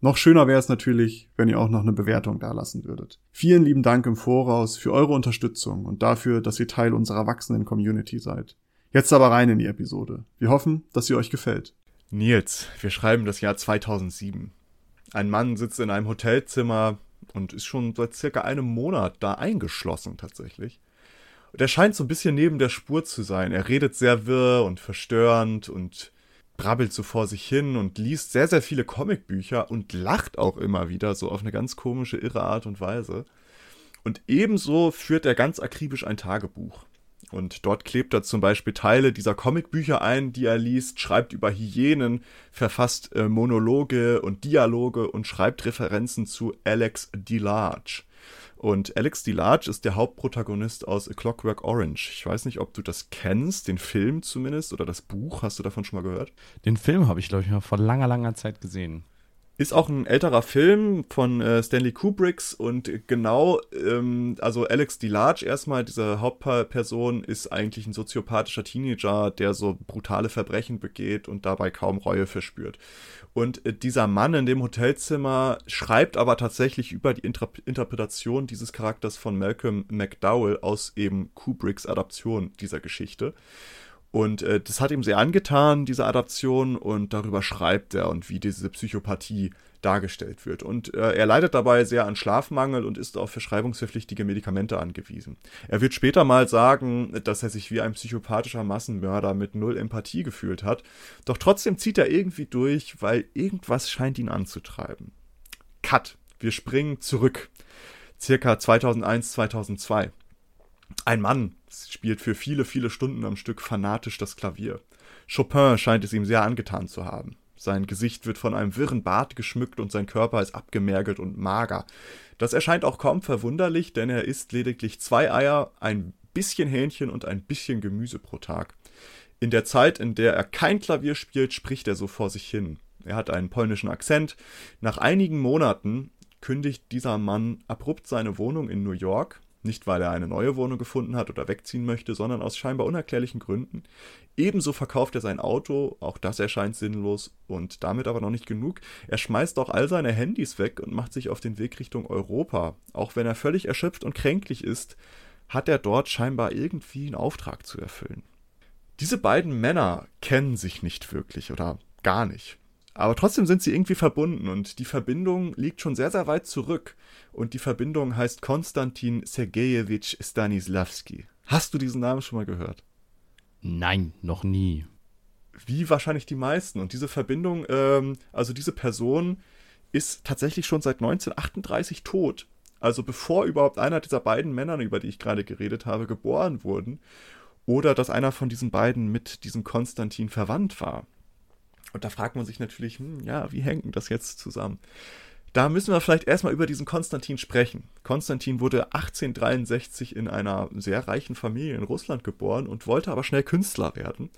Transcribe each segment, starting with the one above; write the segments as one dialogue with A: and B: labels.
A: Noch schöner wäre es natürlich, wenn ihr auch noch eine Bewertung dalassen würdet. Vielen lieben Dank im Voraus für eure Unterstützung und dafür, dass ihr Teil unserer wachsenden Community seid. Jetzt aber rein in die Episode. Wir hoffen, dass sie euch gefällt.
B: Nils, wir schreiben das Jahr 2007. Ein Mann sitzt in einem Hotelzimmer und ist schon seit circa einem Monat da eingeschlossen tatsächlich. Und er scheint so ein bisschen neben der Spur zu sein. Er redet sehr wirr und verstörend und brabbelt so vor sich hin und liest sehr, sehr viele Comicbücher und lacht auch immer wieder so auf eine ganz komische, irre Art und Weise. Und ebenso führt er ganz akribisch ein Tagebuch. Und dort klebt er zum Beispiel Teile dieser Comicbücher ein, die er liest, schreibt über Hyänen, verfasst äh, Monologe und Dialoge und schreibt Referenzen zu Alex DeLarge. Und Alex DeLarge ist der Hauptprotagonist aus A Clockwork Orange. Ich weiß nicht, ob du das kennst, den Film zumindest, oder das Buch. Hast du davon schon mal gehört?
C: Den Film habe ich, glaube ich, mal vor langer, langer Zeit gesehen.
B: Ist auch ein älterer Film von äh, Stanley Kubricks und genau, ähm, also Alex DeLarge erstmal, diese Hauptperson, ist eigentlich ein soziopathischer Teenager, der so brutale Verbrechen begeht und dabei kaum Reue verspürt. Und äh, dieser Mann in dem Hotelzimmer schreibt aber tatsächlich über die Inter Interpretation dieses Charakters von Malcolm McDowell aus eben Kubricks Adaption dieser Geschichte. Und äh, das hat ihm sehr angetan, diese Adaption, und darüber schreibt er und wie diese Psychopathie dargestellt wird. Und äh, er leidet dabei sehr an Schlafmangel und ist auf verschreibungspflichtige Medikamente angewiesen. Er wird später mal sagen, dass er sich wie ein psychopathischer Massenmörder mit null Empathie gefühlt hat. Doch trotzdem zieht er irgendwie durch, weil irgendwas scheint ihn anzutreiben. Cut. Wir springen zurück. Circa 2001, 2002. Ein Mann spielt für viele, viele Stunden am Stück fanatisch das Klavier. Chopin scheint es ihm sehr angetan zu haben. Sein Gesicht wird von einem wirren Bart geschmückt und sein Körper ist abgemergelt und mager. Das erscheint auch kaum verwunderlich, denn er isst lediglich zwei Eier, ein bisschen Hähnchen und ein bisschen Gemüse pro Tag. In der Zeit, in der er kein Klavier spielt, spricht er so vor sich hin. Er hat einen polnischen Akzent. Nach einigen Monaten kündigt dieser Mann abrupt seine Wohnung in New York, nicht, weil er eine neue Wohnung gefunden hat oder wegziehen möchte, sondern aus scheinbar unerklärlichen Gründen. Ebenso verkauft er sein Auto, auch das erscheint sinnlos und damit aber noch nicht genug. Er schmeißt auch all seine Handys weg und macht sich auf den Weg Richtung Europa. Auch wenn er völlig erschöpft und kränklich ist, hat er dort scheinbar irgendwie einen Auftrag zu erfüllen. Diese beiden Männer kennen sich nicht wirklich oder gar nicht. Aber trotzdem sind sie irgendwie verbunden und die Verbindung liegt schon sehr, sehr weit zurück. Und die Verbindung heißt Konstantin Sergejewitsch Stanislavski. Hast du diesen Namen schon mal gehört?
C: Nein, noch nie.
B: Wie wahrscheinlich die meisten. Und diese Verbindung, ähm, also diese Person ist tatsächlich schon seit 1938 tot. Also bevor überhaupt einer dieser beiden Männer, über die ich gerade geredet habe, geboren wurden. Oder dass einer von diesen beiden mit diesem Konstantin verwandt war. Und da fragt man sich natürlich, hm, ja, wie hängt das jetzt zusammen? Da müssen wir vielleicht erstmal über diesen Konstantin sprechen. Konstantin wurde 1863 in einer sehr reichen Familie in Russland geboren und wollte aber schnell Künstler werden.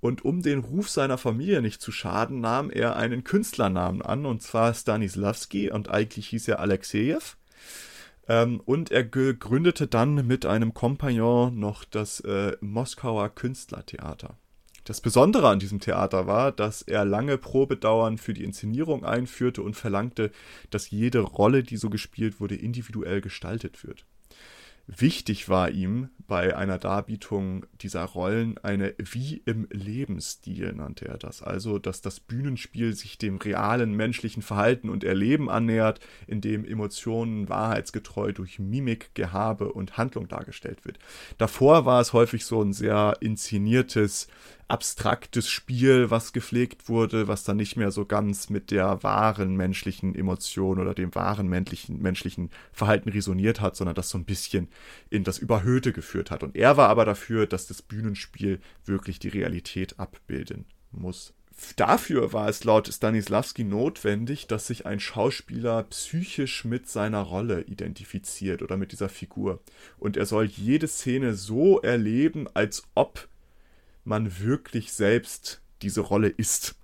B: Und um den Ruf seiner Familie nicht zu schaden, nahm er einen Künstlernamen an, und zwar Stanislavski, und eigentlich hieß er Alexejew. Ähm, und er gründete dann mit einem Kompagnon noch das äh, Moskauer Künstlertheater. Das Besondere an diesem Theater war, dass er lange Probedauern für die Inszenierung einführte und verlangte, dass jede Rolle, die so gespielt wurde, individuell gestaltet wird. Wichtig war ihm bei einer Darbietung dieser Rollen eine wie im Lebensstil nannte er das. Also, dass das Bühnenspiel sich dem realen menschlichen Verhalten und Erleben annähert, in dem Emotionen wahrheitsgetreu durch Mimik, Gehabe und Handlung dargestellt wird. Davor war es häufig so ein sehr inszeniertes, abstraktes Spiel, was gepflegt wurde, was dann nicht mehr so ganz mit der wahren menschlichen Emotion oder dem wahren menschlichen, menschlichen Verhalten resoniert hat, sondern das so ein bisschen in das Überhöhte geführt hat. Und er war aber dafür, dass das Bühnenspiel wirklich die Realität abbilden muss. dafür war es laut Stanislavski notwendig, dass sich ein Schauspieler psychisch mit seiner Rolle identifiziert oder mit dieser Figur. Und er soll jede Szene so erleben, als ob man wirklich selbst diese Rolle ist.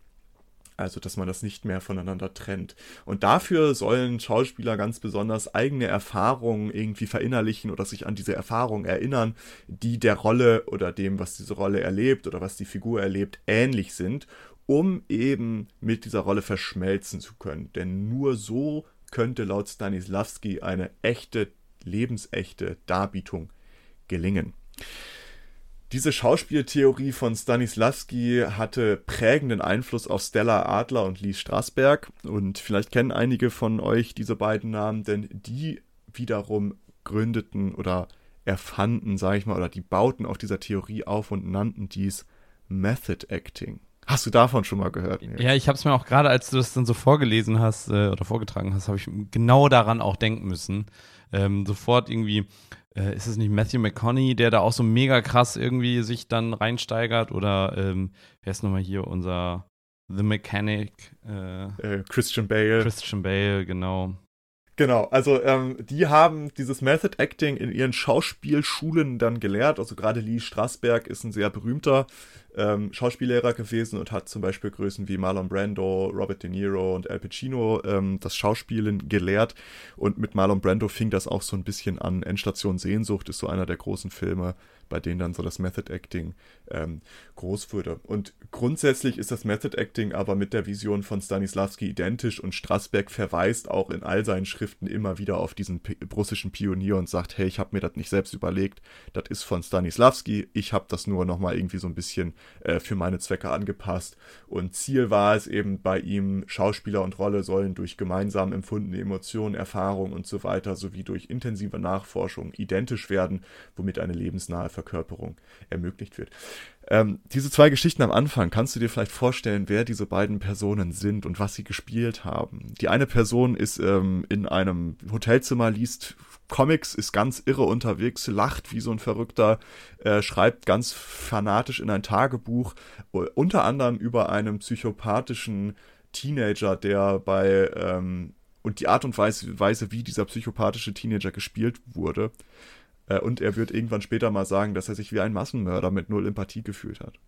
B: Also, dass man das nicht mehr voneinander trennt. Und dafür sollen Schauspieler ganz besonders eigene Erfahrungen irgendwie verinnerlichen oder sich an diese Erfahrungen erinnern, die der Rolle oder dem, was diese Rolle erlebt oder was die Figur erlebt, ähnlich sind, um eben mit dieser Rolle verschmelzen zu können. Denn nur so könnte laut Stanislavski eine echte, lebensechte Darbietung gelingen. Diese Schauspieltheorie von Stanislavski hatte prägenden Einfluss auf Stella Adler und Lee Strasberg. Und vielleicht kennen einige von euch diese beiden Namen, denn die wiederum gründeten oder erfanden, sage ich mal, oder die bauten auf dieser Theorie auf und nannten dies Method Acting. Hast du davon schon mal gehört?
C: Nils? Ja, ich habe es mir auch gerade, als du das dann so vorgelesen hast äh, oder vorgetragen hast, habe ich genau daran auch denken müssen. Ähm, sofort irgendwie äh, ist es nicht Matthew McConaughey, der da auch so mega krass irgendwie sich dann reinsteigert? Oder ähm, wer ist nochmal hier unser The Mechanic?
B: Äh, äh, Christian Bale.
C: Christian Bale, genau.
B: Genau, also ähm, die haben dieses Method Acting in ihren Schauspielschulen dann gelehrt. Also gerade Lee Strasberg ist ein sehr berühmter ähm, Schauspiellehrer gewesen und hat zum Beispiel Größen wie Marlon Brando, Robert De Niro und Al Pacino ähm, das Schauspielen gelehrt. Und mit Marlon Brando fing das auch so ein bisschen an. Endstation Sehnsucht ist so einer der großen Filme, bei denen dann so das Method Acting ähm, groß wurde. Und grundsätzlich ist das Method Acting aber mit der Vision von Stanislavski identisch und Strasberg verweist auch in all seinen Schriften immer wieder auf diesen russischen Pionier und sagt, hey, ich habe mir das nicht selbst überlegt, das ist von Stanislavski, ich habe das nur nochmal irgendwie so ein bisschen äh, für meine Zwecke angepasst. Und Ziel war es eben bei ihm, Schauspieler und Rolle sollen durch gemeinsam empfundene Emotionen, Erfahrungen und so weiter sowie durch intensive Nachforschung identisch werden, womit eine lebensnahe Verkörperung ermöglicht wird. Ähm, diese zwei Geschichten am Anfang, kannst du dir vielleicht vorstellen, wer diese beiden Personen sind und was sie gespielt haben? Die eine Person ist ähm, in einem Hotelzimmer, liest Comics, ist ganz irre unterwegs, lacht wie so ein Verrückter, äh, schreibt ganz fanatisch in ein Tagebuch, unter anderem über einen psychopathischen Teenager, der bei ähm, und die Art und Weise, Weise, wie dieser psychopathische Teenager gespielt wurde, äh, und er wird irgendwann später mal sagen, dass er sich wie ein Massenmörder mit null Empathie gefühlt hat.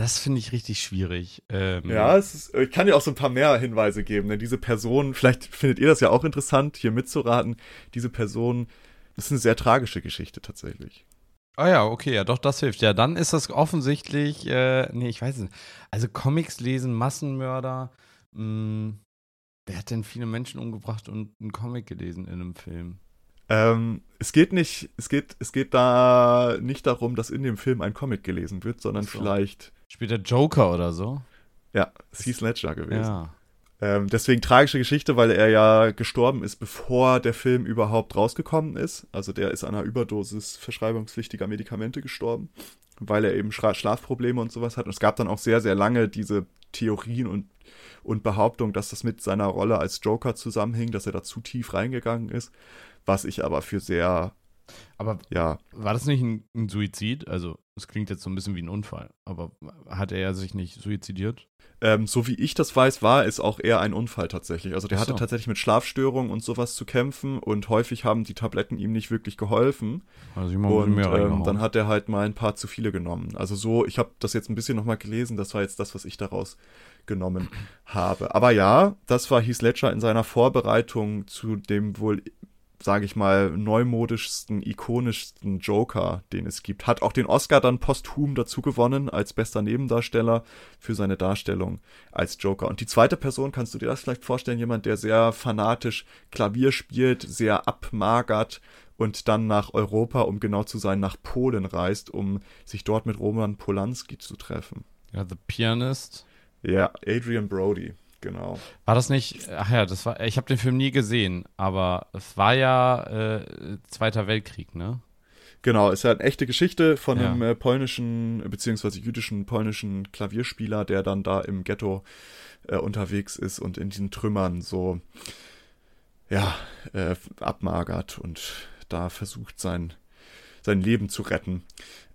C: Das finde ich richtig schwierig.
B: Ähm ja, ist, ich kann dir auch so ein paar mehr Hinweise geben, denn diese Person, vielleicht findet ihr das ja auch interessant, hier mitzuraten, diese Person, das ist eine sehr tragische Geschichte tatsächlich.
C: Ah ja, okay, ja, doch, das hilft. Ja, dann ist das offensichtlich, äh, nee, ich weiß nicht. Also Comics lesen, Massenmörder, mh, hm, wer hat denn viele Menschen umgebracht und einen Comic gelesen in einem Film?
B: Ähm, es geht nicht, es geht, es geht da nicht darum, dass in dem Film ein Comic gelesen wird, sondern so. vielleicht.
C: Spielt der Joker oder so?
B: Ja, Heath Ledger gewesen. Ja. Ähm, deswegen tragische Geschichte, weil er ja gestorben ist, bevor der Film überhaupt rausgekommen ist. Also der ist an einer Überdosis verschreibungspflichtiger Medikamente gestorben, weil er eben Schla Schlafprobleme und sowas hat. Und es gab dann auch sehr, sehr lange diese Theorien und, und Behauptungen, dass das mit seiner Rolle als Joker zusammenhing, dass er da zu tief reingegangen ist was ich aber für sehr.
C: Aber ja. War das nicht ein, ein Suizid? Also, es klingt jetzt so ein bisschen wie ein Unfall, aber hat er sich nicht suizidiert?
B: Ähm, so wie ich das weiß, war es auch eher ein Unfall tatsächlich. Also der so. hatte tatsächlich mit Schlafstörungen und sowas zu kämpfen und häufig haben die Tabletten ihm nicht wirklich geholfen. Also und ähm, dann hat er halt mal ein paar zu viele genommen. Also so, ich habe das jetzt ein bisschen nochmal gelesen, das war jetzt das, was ich daraus genommen habe. Aber ja, das war Heath Ledger in seiner Vorbereitung zu dem wohl sage ich mal, neumodischsten, ikonischsten Joker, den es gibt. Hat auch den Oscar dann posthum dazu gewonnen als bester Nebendarsteller für seine Darstellung als Joker. Und die zweite Person, kannst du dir das vielleicht vorstellen, jemand, der sehr fanatisch Klavier spielt, sehr abmagert und dann nach Europa, um genau zu sein, nach Polen reist, um sich dort mit Roman Polanski zu treffen.
C: Ja, The Pianist.
B: Ja, Adrian Brody. Genau.
C: War das nicht, ach ja, das war, ich habe den Film nie gesehen, aber es war ja äh, Zweiter Weltkrieg, ne?
B: Genau, ist ja eine echte Geschichte von ja. einem äh, polnischen, beziehungsweise jüdischen polnischen Klavierspieler, der dann da im Ghetto äh, unterwegs ist und in diesen Trümmern so, ja, äh, abmagert und da versucht sein, sein Leben zu retten.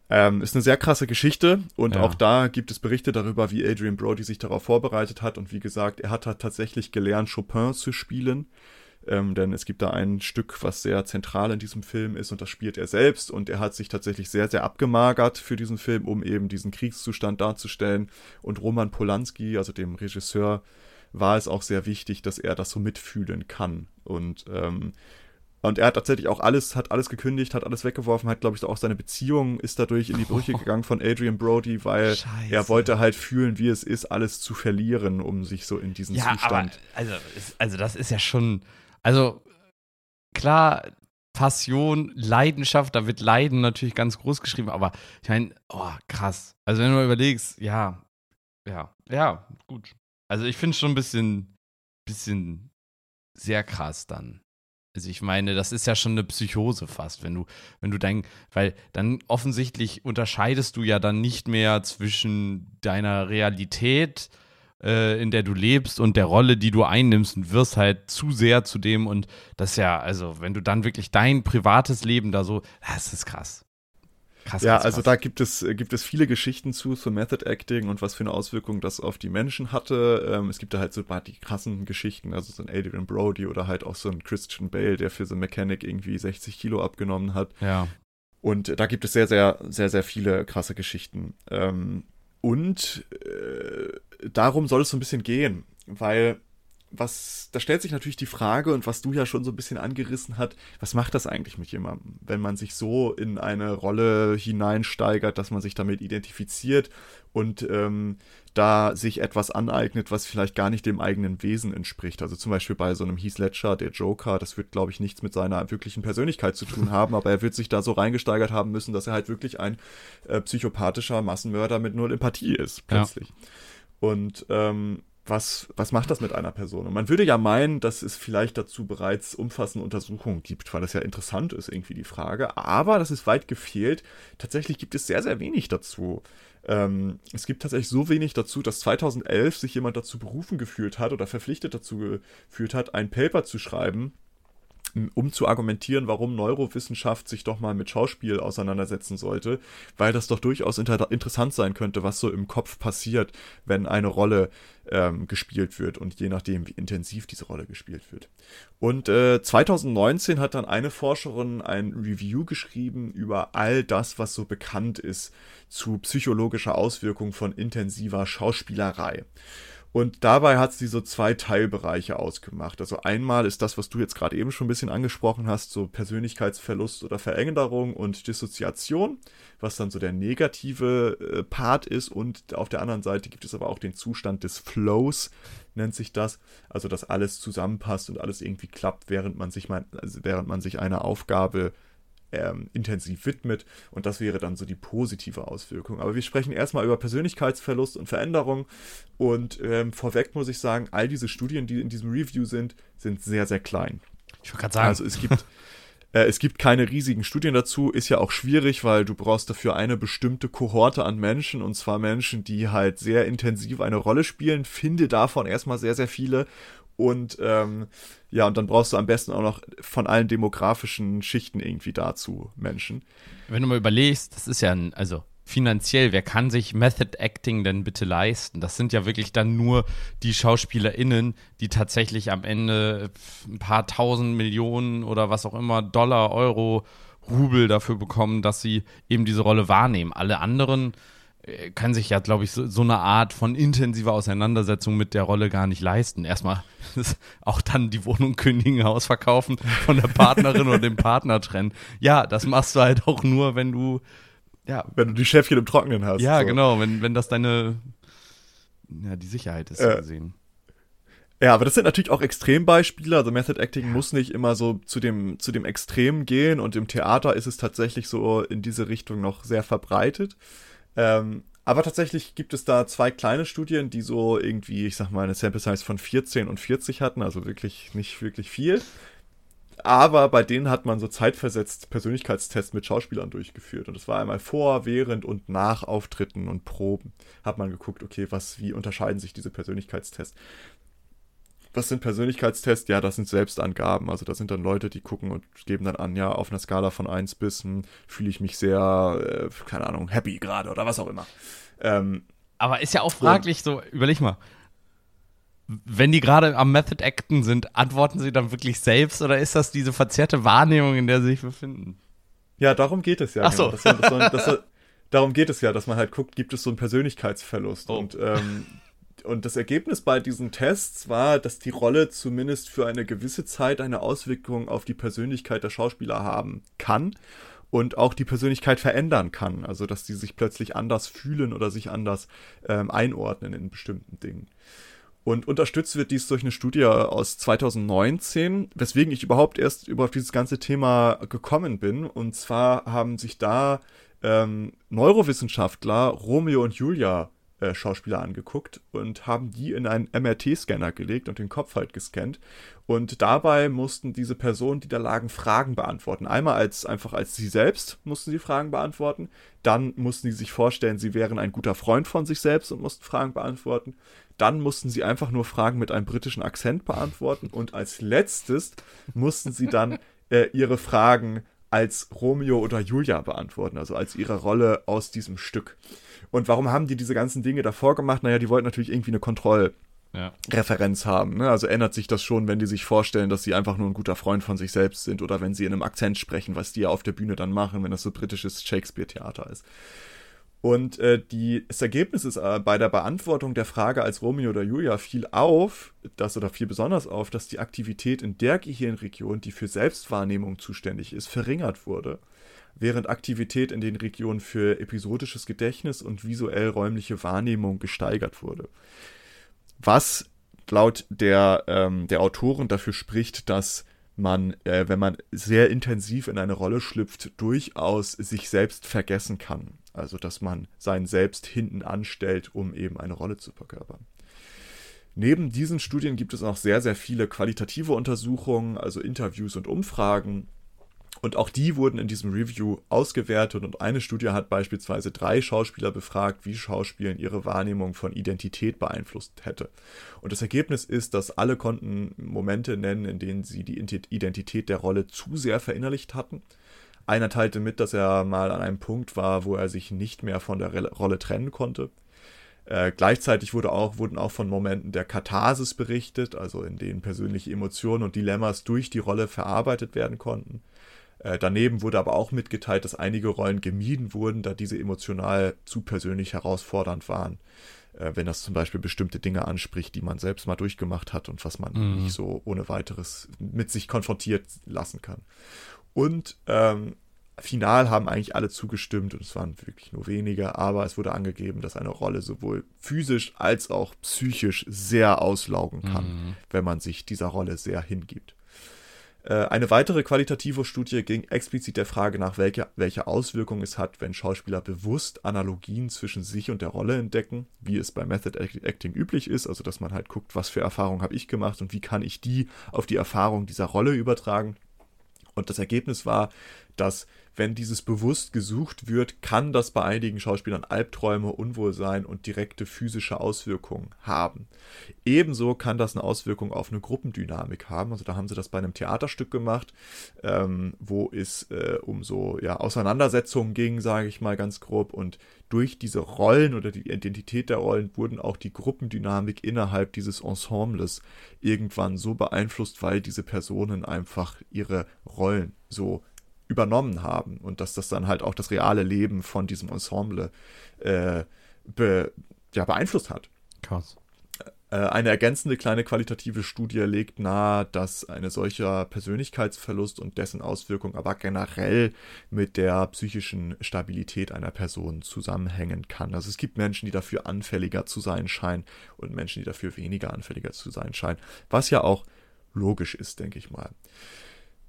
B: Ähm, ist eine sehr krasse Geschichte und
C: Ja.
B: auch da gibt es Berichte darüber, wie Adrian Brody sich darauf vorbereitet hat und wie gesagt, er hat halt tatsächlich gelernt, Chopin zu spielen. Ähm, denn es gibt da ein Stück, was sehr zentral in diesem Film ist und das spielt er selbst und er hat sich tatsächlich sehr, sehr abgemagert für diesen Film, um eben diesen Kriegszustand darzustellen. Und Roman Polanski, also dem Regisseur, war es auch sehr wichtig, dass er das so mitfühlen kann. Und ähm, und er hat tatsächlich auch alles, hat alles gekündigt, hat alles weggeworfen, hat, glaube ich, auch seine Beziehung ist dadurch in die Brüche gegangen von Adrian Brody, weil
C: Scheiße.
B: er wollte halt fühlen, wie es ist, alles zu verlieren, um sich so in diesen
C: Ja, aber
B: Zustand.
C: also, ist, also das ist ja schon, also klar, Passion, Leidenschaft, da wird Leiden natürlich ganz groß geschrieben, aber ich meine, oh, krass. Also wenn du mal überlegst, ja, ja, ja, gut. Also ich finde es schon ein bisschen, bisschen sehr krass dann. Also ich meine, das ist ja schon eine Psychose fast, wenn du, wenn du dein, weil dann offensichtlich unterscheidest du ja dann nicht mehr zwischen deiner Realität, äh, in der du lebst und der Rolle, die du einnimmst und wirst halt zu sehr zu dem und das ja, also wenn du dann wirklich dein privates Leben da so, das ist krass. Krass,
B: Ja,
C: krass,
B: also
C: krass.
B: da gibt es, äh, gibt es viele Geschichten zu, zu Method Acting und was für eine Auswirkung das auf die Menschen hatte. Ähm, es gibt da halt so die krassen Geschichten, also so ein Adrian Brody oder halt auch so ein Christian Bale, der für The Mechanic irgendwie 60 Kilo abgenommen hat.
C: Ja.
B: Und äh, da gibt es sehr, sehr, sehr, sehr viele krasse Geschichten. Ähm, und äh, darum soll es so ein bisschen gehen, weil was, da stellt sich natürlich die Frage und was du ja schon so ein bisschen angerissen hat, was macht das eigentlich mit jemandem, wenn man sich so in eine Rolle hineinsteigert, dass man sich damit identifiziert und ähm, da sich etwas aneignet, was vielleicht gar nicht dem eigenen Wesen entspricht. Also zum Beispiel bei so einem Heath Ledger, der Joker, das wird, glaube ich, nichts mit seiner wirklichen Persönlichkeit zu tun haben, aber er wird sich da so reingesteigert haben müssen, dass er halt wirklich ein äh, psychopathischer Massenmörder mit null Empathie ist, plötzlich. Und ähm, was, was macht das mit einer Person? Und man würde ja meinen, dass es vielleicht dazu bereits umfassende Untersuchungen gibt, weil das ja interessant ist, irgendwie die Frage. Aber das ist weit gefehlt. Tatsächlich gibt es sehr, sehr wenig dazu. Ähm, es gibt tatsächlich so wenig dazu, dass 2011 sich jemand dazu berufen gefühlt hat oder verpflichtet dazu gefühlt hat, ein Paper zu schreiben, um zu argumentieren, warum Neurowissenschaft sich doch mal mit Schauspiel auseinandersetzen sollte, weil das doch durchaus inter interessant sein könnte, was so im Kopf passiert, wenn eine Rolle ähm, gespielt wird und je nachdem, wie intensiv diese Rolle gespielt wird. Und äh, 2019 hat dann eine Forscherin ein Review geschrieben über all das, was so bekannt ist zu psychologischer Auswirkung von intensiver Schauspielerei. Und dabei hat sie so zwei Teilbereiche ausgemacht. Also einmal ist das, was du jetzt gerade eben schon ein bisschen angesprochen hast, so Persönlichkeitsverlust oder Veränderung und Dissoziation, was dann so der negative äh, Part ist. Und auf der anderen Seite gibt es aber auch den Zustand des Flows, nennt sich das. Also, dass alles zusammenpasst und alles irgendwie klappt, während man sich, mein, also während man sich einer Aufgabe ähm, intensiv widmet und das wäre dann so die positive Auswirkung. Aber wir sprechen erstmal über Persönlichkeitsverlust und Veränderung und ähm, vorweg muss ich sagen, all diese Studien, die in diesem Review sind, sind sehr, sehr klein.
C: Ich wollte gerade sagen,
B: Also es gibt, äh, es gibt keine riesigen Studien dazu, ist ja auch schwierig, weil du brauchst dafür eine bestimmte Kohorte an Menschen und zwar Menschen, die halt sehr intensiv eine Rolle spielen. Finde davon erstmal sehr, sehr viele und ähm, ja, und dann brauchst du am besten auch noch von allen demografischen Schichten irgendwie dazu Menschen.
C: wenn du mal überlegst, das ist ja ein, also finanziell, wer kann sich Method Acting denn bitte leisten? Das sind ja wirklich dann nur die SchauspielerInnen, die tatsächlich am Ende ein paar tausend Millionen oder was auch immer, Dollar, Euro, Rubel dafür bekommen, dass sie eben diese Rolle wahrnehmen. Alle anderen äh, können sich ja, glaube ich, so, so eine Art von intensiver Auseinandersetzung mit der Rolle gar nicht leisten. Erstmal auch dann die Wohnung kündigen, Haus verkaufen, von der Partnerin oder dem Partner trennen. Ja, das machst du halt auch nur, wenn du, ja,
B: Wenn du die Schäfchen im Trockenen hast.
C: ja,
B: so.
C: genau, wenn, wenn das deine, ja, die Sicherheit ist,
B: Äh,
C: gesehen.
B: Ja, aber das sind natürlich auch Extrembeispiele. Also Method Acting muss nicht immer so zu dem, zu dem Extrem gehen und im Theater ist es tatsächlich so in diese Richtung noch sehr verbreitet. Ähm, aber tatsächlich gibt es da zwei kleine Studien, die so irgendwie, ich sag mal, eine Sample Size von 14 und 40 hatten, also wirklich nicht wirklich viel. Aber bei denen hat man so zeitversetzt Persönlichkeitstests mit Schauspielern durchgeführt. Und das war einmal vor, während und nach Auftritten und Proben. Hat man geguckt, okay, was, wie unterscheiden sich diese Persönlichkeitstests. Was sind Persönlichkeitstests? Ja, das sind Selbstangaben. Also das sind dann Leute, die gucken und geben dann an, ja, auf einer Skala von 1 bis hm, fühle ich mich sehr, äh, keine Ahnung, happy gerade oder was auch immer. Ähm,
C: Aber ist ja auch fraglich, so, überleg mal. Wenn die gerade am Method Acten sind, antworten sie dann wirklich selbst oder ist das diese verzerrte Wahrnehmung, in der sie sich befinden?
B: Ja, darum geht es ja.
C: Ach so.
B: Genau. Das, das, das, darum geht es ja, dass man halt guckt, gibt es so einen Persönlichkeitsverlust.
C: Oh.
B: Und, ähm, und das Ergebnis bei diesen Tests war, dass die Rolle zumindest für eine gewisse Zeit eine Auswirkung auf die Persönlichkeit der Schauspieler haben kann und auch die Persönlichkeit verändern kann. Also, dass die sich plötzlich anders fühlen oder sich anders ähm, einordnen in bestimmten Dingen. Und unterstützt wird dies durch eine Studie aus 2019, weswegen ich überhaupt erst über dieses ganze Thema gekommen bin. Und zwar haben sich da ähm, Neurowissenschaftler Romeo und Julia äh, Schauspieler angeguckt und haben die in einen MRT-Scanner gelegt und den Kopf halt gescannt. Und dabei mussten diese Personen, die da lagen, Fragen beantworten. Einmal als einfach als sie selbst mussten sie Fragen beantworten. Dann mussten sie sich vorstellen, sie wären ein guter Freund von sich selbst und mussten Fragen beantworten. Dann mussten sie einfach nur Fragen mit einem britischen Akzent beantworten. Und als letztes mussten sie dann äh, ihre Fragen als Romeo oder Julia beantworten, also als ihre Rolle aus diesem Stück. Und warum haben die diese ganzen Dinge davor gemacht? Naja, die wollten natürlich irgendwie eine Kontrollreferenz
C: Ja.
B: haben. Ne? Also ändert sich das schon, wenn die sich vorstellen, dass sie einfach nur ein guter Freund von sich selbst sind oder wenn sie in einem Akzent sprechen, was die ja auf der Bühne dann machen, wenn das so britisches Shakespeare-Theater ist. Und äh, die, das Ergebnis ist äh, bei der Beantwortung der Frage als Romeo oder Julia fiel auf, das oder fiel besonders auf, dass die Aktivität in der Gehirnregion, die für Selbstwahrnehmung zuständig ist, verringert wurde, während Aktivität in den Regionen für episodisches Gedächtnis und visuell räumliche Wahrnehmung gesteigert wurde. Was laut der, ähm, der Autoren dafür spricht, dass man, äh, wenn man sehr intensiv in eine Rolle schlüpft, durchaus sich selbst vergessen kann. Also, dass man sein Selbst hinten anstellt, um eben eine Rolle zu verkörpern. Neben diesen Studien gibt es auch sehr, sehr viele qualitative Untersuchungen, also Interviews und Umfragen. Und auch die wurden in diesem Review ausgewertet und eine Studie hat beispielsweise drei Schauspieler befragt, wie Schauspielen ihre Wahrnehmung von Identität beeinflusst hätte. Und das Ergebnis ist, dass alle konnten Momente nennen, in denen sie die Identität der Rolle zu sehr verinnerlicht hatten. Einer teilte mit, dass er mal an einem Punkt war, wo er sich nicht mehr von der Rolle trennen konnte. Äh, gleichzeitig wurde auch, wurden auch von Momenten der Katharsis berichtet, also in denen persönliche Emotionen und Dilemmas durch die Rolle verarbeitet werden konnten. Äh, daneben wurde aber auch mitgeteilt, dass einige Rollen gemieden wurden, da diese emotional zu persönlich herausfordernd waren. Äh, wenn das zum Beispiel bestimmte Dinge anspricht, die man selbst mal durchgemacht hat und was man
C: Mhm.
B: nicht so ohne weiteres mit sich konfrontiert lassen kann. Und ähm, final haben eigentlich alle zugestimmt und es waren wirklich nur wenige, aber es wurde angegeben, dass eine Rolle sowohl physisch als auch psychisch sehr auslaugen kann,
C: Mhm.
B: wenn man sich dieser Rolle sehr hingibt. Äh, Eine weitere qualitative Studie ging explizit der Frage nach, welche, welche Auswirkungen es hat, wenn Schauspieler bewusst Analogien zwischen sich und der Rolle entdecken, wie es bei Method Acting üblich ist, also dass man halt guckt, was für Erfahrungen habe ich gemacht und wie kann ich die auf die Erfahrung dieser Rolle übertragen. Und das Ergebnis war, dass wenn dieses bewusst gesucht wird, kann das bei einigen Schauspielern Albträume, Unwohlsein und direkte physische Auswirkungen haben. Ebenso kann das eine Auswirkung auf eine Gruppendynamik haben. Also da haben sie das bei einem Theaterstück gemacht, ähm, wo es äh, um so ja, Auseinandersetzungen ging, sage ich mal ganz grob. Und durch diese Rollen oder die Identität der Rollen wurden auch die Gruppendynamik innerhalb dieses Ensembles irgendwann so beeinflusst, weil diese Personen einfach ihre Rollen so übernommen haben und dass das dann halt auch das reale Leben von diesem Ensemble äh, be, ja, beeinflusst hat.
C: Krass.
B: Äh, Eine ergänzende kleine qualitative Studie legt nahe, dass eine solcher Persönlichkeitsverlust und dessen Auswirkung aber generell mit der psychischen Stabilität einer Person zusammenhängen kann. Also es gibt Menschen, die dafür anfälliger zu sein scheinen und Menschen, die dafür weniger anfälliger zu sein scheinen, was ja auch logisch ist, denke ich mal.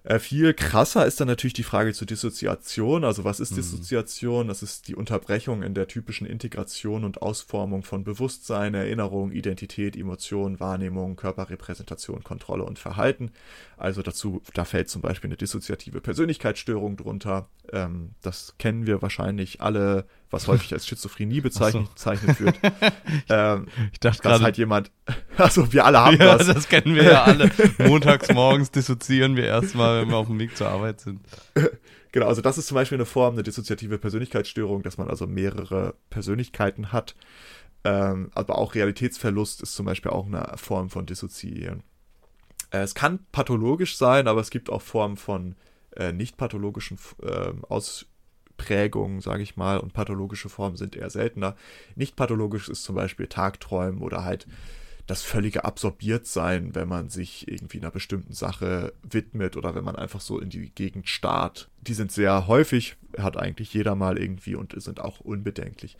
B: Äh, viel krasser ist dann natürlich die Frage zur Dissoziation. Also was ist Dissoziation? Das ist die Unterbrechung in der typischen Integration und Ausformung von Bewusstsein, Erinnerung, Identität, Emotion, Wahrnehmung, Körperrepräsentation, Kontrolle und Verhalten. Also dazu, da fällt zum Beispiel eine dissoziative Persönlichkeitsstörung drunter. Ähm, das kennen wir wahrscheinlich alle, was häufig als Schizophrenie bezeichnet, so. wird.
C: ähm, ich dachte gerade
B: halt jemand, also wir alle haben
C: ja,
B: das.
C: das kennen wir ja alle. Montags morgens dissoziieren wir erstmal, wenn wir auf dem Weg zur Arbeit sind.
B: Genau, also das ist zum Beispiel eine Form, eine dissoziative Persönlichkeitsstörung, dass man also mehrere Persönlichkeiten hat. Ähm, aber auch Realitätsverlust ist zum Beispiel auch eine Form von Dissoziieren. Äh, es kann pathologisch sein, aber es gibt auch Formen von äh, nicht pathologischen äh, Ausprägungen, sage ich mal, und pathologische Formen sind eher seltener. Nicht pathologisch ist zum Beispiel Tagträumen oder halt das völlige Absorbiertsein, wenn man sich irgendwie einer bestimmten Sache widmet oder wenn man einfach so in die Gegend starrt. Die sind sehr häufig, hat eigentlich jeder mal irgendwie und sind auch unbedenklich.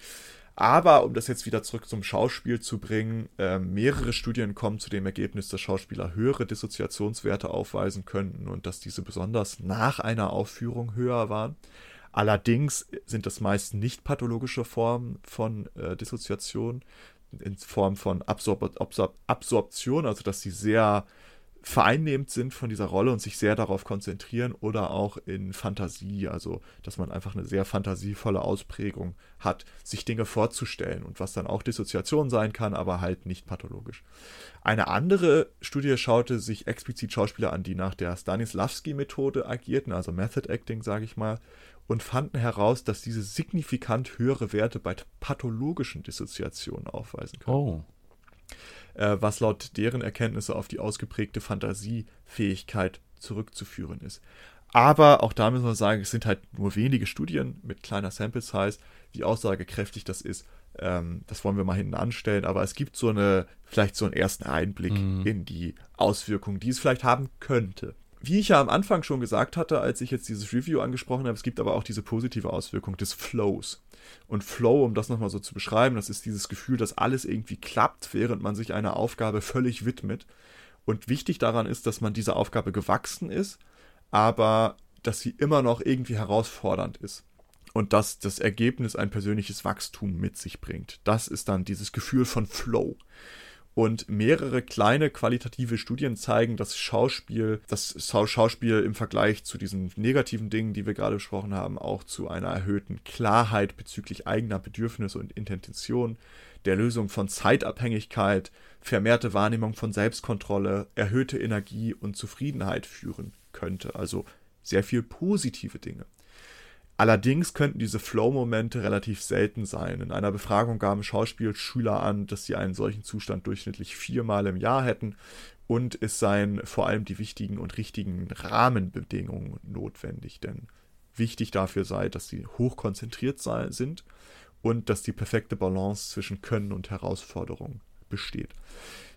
B: Aber um das jetzt wieder zurück zum Schauspiel zu bringen, äh, mehrere Studien kommen zu dem Ergebnis, dass Schauspieler höhere Dissoziationswerte aufweisen könnten und dass diese besonders nach einer Aufführung höher waren. Allerdings sind das meist nicht pathologische Formen von äh, Dissoziation, in Form von Absor Absor Absorption, also dass sie sehr vereinnehmend sind von dieser Rolle und sich sehr darauf konzentrieren oder auch in Fantasie, also dass man einfach eine sehr fantasievolle Ausprägung hat, sich Dinge vorzustellen und was dann auch Dissoziation sein kann, aber halt nicht pathologisch. Eine andere Studie schaute sich explizit Schauspieler an, die nach der Stanislavski-Methode agierten, also Method Acting, sage ich mal, und fanden heraus, dass diese signifikant höhere Werte bei pathologischen Dissoziationen aufweisen können. Oh. Äh, was laut deren Erkenntnisse auf die ausgeprägte Fantasiefähigkeit zurückzuführen ist. Aber auch da müssen wir sagen, es sind halt nur wenige Studien mit kleiner Sample Size, wie aussagekräftig das ist. Ähm, das wollen wir mal hinten anstellen, aber es gibt so eine, vielleicht so einen ersten Einblick mhm. in die Auswirkungen, die es vielleicht haben könnte wie ich ja am Anfang schon gesagt hatte, als ich jetzt dieses Review angesprochen habe, es gibt aber auch diese positive Auswirkung des Flows. Und Flow, um das nochmal so zu beschreiben, das ist dieses Gefühl, dass alles irgendwie klappt, während man sich einer Aufgabe völlig widmet. Und wichtig daran ist, dass man dieser Aufgabe gewachsen ist, aber dass sie immer noch irgendwie herausfordernd ist. Und dass das Ergebnis ein persönliches Wachstum mit sich bringt. Das ist dann dieses Gefühl von Flow. Und mehrere kleine qualitative Studien zeigen, dass Schauspiel, das Schauspiel im Vergleich zu diesen negativen Dingen, die wir gerade besprochen haben, auch zu einer erhöhten Klarheit bezüglich eigener Bedürfnisse und Intention, der Lösung von Zeitabhängigkeit, vermehrte Wahrnehmung von Selbstkontrolle, erhöhte Energie und Zufriedenheit führen könnte. Also sehr viel positive Dinge. Allerdings könnten diese Flow-Momente relativ selten sein. In einer Befragung gaben Schauspielschüler an, dass sie einen solchen Zustand durchschnittlich viermal im Jahr hätten und es seien vor allem die wichtigen und richtigen Rahmenbedingungen notwendig, denn wichtig dafür sei, dass sie hochkonzentriert sei, sind und dass die perfekte Balance zwischen Können und Herausforderung besteht.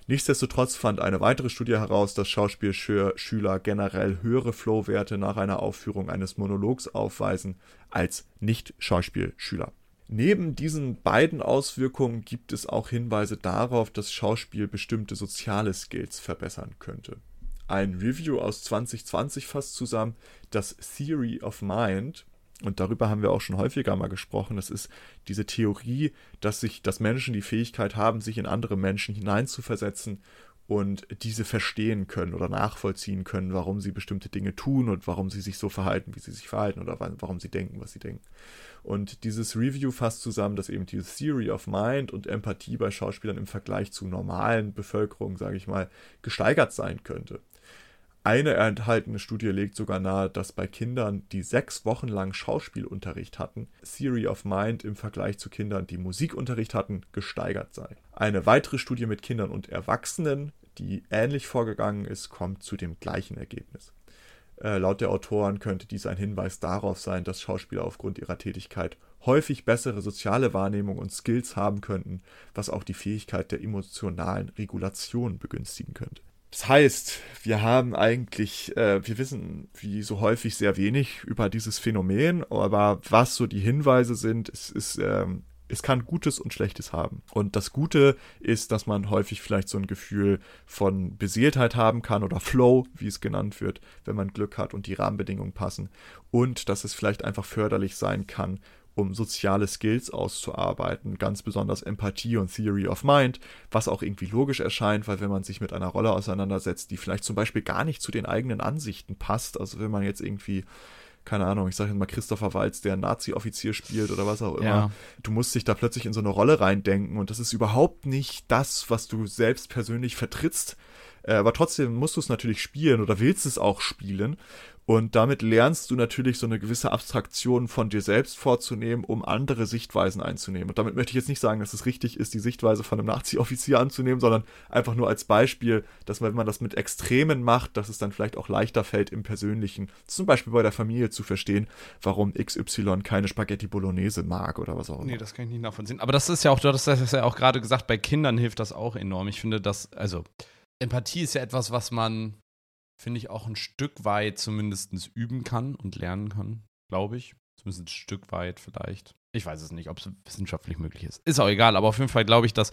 B: Nichtsdestotrotz fand eine weitere Studie heraus, dass Schauspielschüler generell höhere Flow-Werte nach einer Aufführung eines Monologs aufweisen als Nicht-Schauspielschüler. Neben diesen beiden Auswirkungen gibt es auch Hinweise darauf, dass Schauspiel bestimmte soziale Skills verbessern könnte. Ein Review aus 2020 fasst zusammen, dass Theory of Mind und darüber haben wir auch schon häufiger mal gesprochen, das ist diese Theorie, dass sich, dass Menschen die Fähigkeit haben, sich in andere Menschen hineinzuversetzen und diese verstehen können oder nachvollziehen können, warum sie bestimmte Dinge tun und warum sie sich so verhalten, wie sie sich verhalten oder warum sie denken, was sie denken. Und dieses Review fasst zusammen, dass eben diese Theory of Mind und Empathie bei Schauspielern im Vergleich zu normalen Bevölkerung, sage ich mal, gesteigert sein könnte. Eine enthaltene Studie legt sogar nahe, dass bei Kindern, die sechs Wochen lang Schauspielunterricht hatten, Theory of Mind im Vergleich zu Kindern, die Musikunterricht hatten, gesteigert sei. Eine weitere Studie mit Kindern und Erwachsenen, die ähnlich vorgegangen ist, kommt zu dem gleichen Ergebnis. Äh, laut der Autoren könnte dies ein Hinweis darauf sein, dass Schauspieler aufgrund ihrer Tätigkeit häufig bessere soziale Wahrnehmung und Skills haben könnten, was auch die Fähigkeit der emotionalen Regulation begünstigen könnte. Das heißt, wir haben eigentlich, äh, wir wissen wie so häufig sehr wenig über dieses Phänomen, aber was so die Hinweise sind, es ist, ähm, es kann Gutes und Schlechtes haben. Und das Gute ist, dass man häufig vielleicht so ein Gefühl von Beseeltheit haben kann oder Flow, wie es genannt wird, wenn man Glück hat und die Rahmenbedingungen passen. Und dass es vielleicht einfach förderlich sein kann, um soziale Skills auszuarbeiten, ganz besonders Empathie und Theory of Mind, was auch irgendwie logisch erscheint, weil wenn man sich mit einer Rolle auseinandersetzt, die vielleicht zum Beispiel gar nicht zu den eigenen Ansichten passt, also wenn man jetzt irgendwie keine Ahnung, ich sage jetzt mal Christopher Walz, der Nazi-Offizier spielt oder was auch immer.
C: Ja.
B: Du musst dich da plötzlich in so eine Rolle reindenken und das ist überhaupt nicht das, was du selbst persönlich vertrittst. Äh, aber trotzdem musst du es natürlich spielen oder willst es auch spielen. Und damit lernst du natürlich so eine gewisse Abstraktion von dir selbst vorzunehmen, um andere Sichtweisen einzunehmen. Und damit möchte ich jetzt nicht sagen, dass es richtig ist, die Sichtweise von einem Nazi-Offizier anzunehmen, sondern einfach nur als Beispiel, dass man, wenn man das mit Extremen macht, dass es dann vielleicht auch leichter fällt im Persönlichen, zum Beispiel bei der Familie zu verstehen, warum XY keine Spaghetti Bolognese mag oder was auch immer.
C: Nee, das kann ich nicht nachvollziehen. Aber das ist ja auch, du hast das ja auch gerade gesagt, bei Kindern hilft das auch enorm. Ich finde, dass, also, Empathie ist ja etwas, was man finde ich, auch ein Stück weit zumindest üben kann und lernen kann, glaube ich. Zumindest ein Stück weit vielleicht. Ich weiß es nicht, ob es wissenschaftlich möglich ist. Ist auch egal, aber auf jeden Fall glaube ich, dass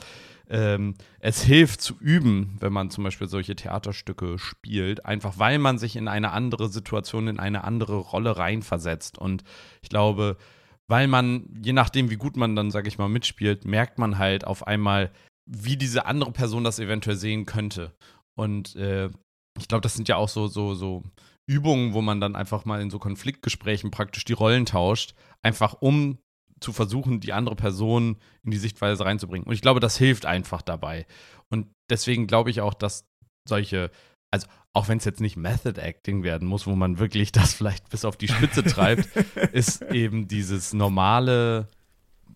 C: ähm, es hilft zu üben, wenn man zum Beispiel solche Theaterstücke spielt, einfach weil man sich in eine andere Situation, in eine andere Rolle reinversetzt. Und ich glaube, weil man, je nachdem, wie gut man dann, sage ich mal, mitspielt, merkt man halt auf einmal, wie diese andere Person das eventuell sehen könnte. Und äh, ich glaube, das sind ja auch so, so, so Übungen, wo man dann einfach mal in so Konfliktgesprächen praktisch die Rollen tauscht, einfach um zu versuchen, die andere Person in die Sichtweise reinzubringen. Und ich glaube, das hilft einfach dabei. Und deswegen glaube ich auch, dass solche, also auch wenn es jetzt nicht Method Acting werden muss, wo man wirklich das vielleicht bis auf die Spitze treibt, ist eben dieses normale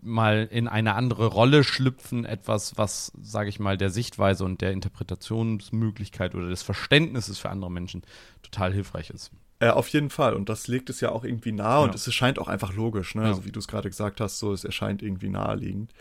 C: mal in eine andere Rolle schlüpfen, etwas, was, sage ich mal, der Sichtweise und der Interpretationsmöglichkeit oder des Verständnisses für andere Menschen total hilfreich ist.
B: Äh, auf jeden Fall. Und das legt es ja auch irgendwie nahe ja. und es erscheint auch einfach logisch, ne? Ja. Also wie du es gerade gesagt hast, so es erscheint irgendwie naheliegend.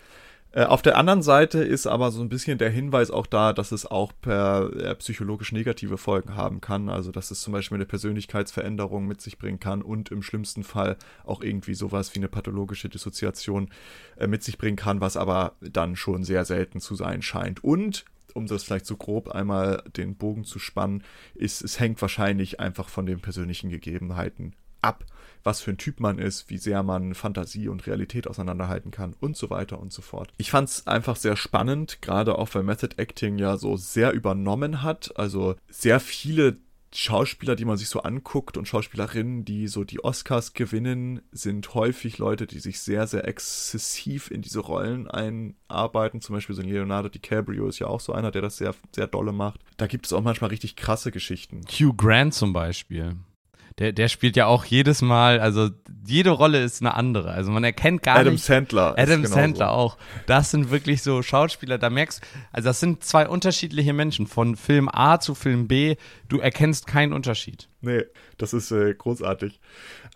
B: Äh, auf der anderen Seite ist aber so ein bisschen der Hinweis auch da, dass es auch per äh, psychologisch negative Folgen haben kann. Also dass es zum Beispiel eine Persönlichkeitsveränderung mit sich bringen kann und im schlimmsten Fall auch irgendwie sowas wie eine pathologische Dissoziation äh, mit sich bringen kann, was aber dann schon sehr selten zu sein scheint. Und um das vielleicht so grob einmal den Bogen zu spannen, ist, es hängt wahrscheinlich einfach von den persönlichen Gegebenheiten ab was für ein Typ man ist, wie sehr man Fantasie und Realität auseinanderhalten kann und so weiter und so fort. Ich fand es einfach sehr spannend, gerade auch weil Method Acting ja so sehr übernommen hat. Also sehr viele Schauspieler, die man sich so anguckt und Schauspielerinnen, die so die Oscars gewinnen, sind häufig Leute, die sich sehr, sehr exzessiv in diese Rollen einarbeiten. Zum Beispiel so Leonardo DiCaprio ist ja auch so einer, der das sehr, sehr dolle macht. Da gibt es auch manchmal richtig krasse Geschichten.
C: Hugh Grant zum Beispiel der, der spielt ja auch jedes Mal, also jede Rolle ist eine andere. Also man erkennt gar
B: Adam
C: nicht.
B: Adam Sandler.
C: Adam Sandler so. auch. Das sind wirklich so Schauspieler, da merkst also das sind zwei unterschiedliche Menschen. Von Film A zu Film B, du erkennst keinen Unterschied.
B: Nee, das ist äh, großartig.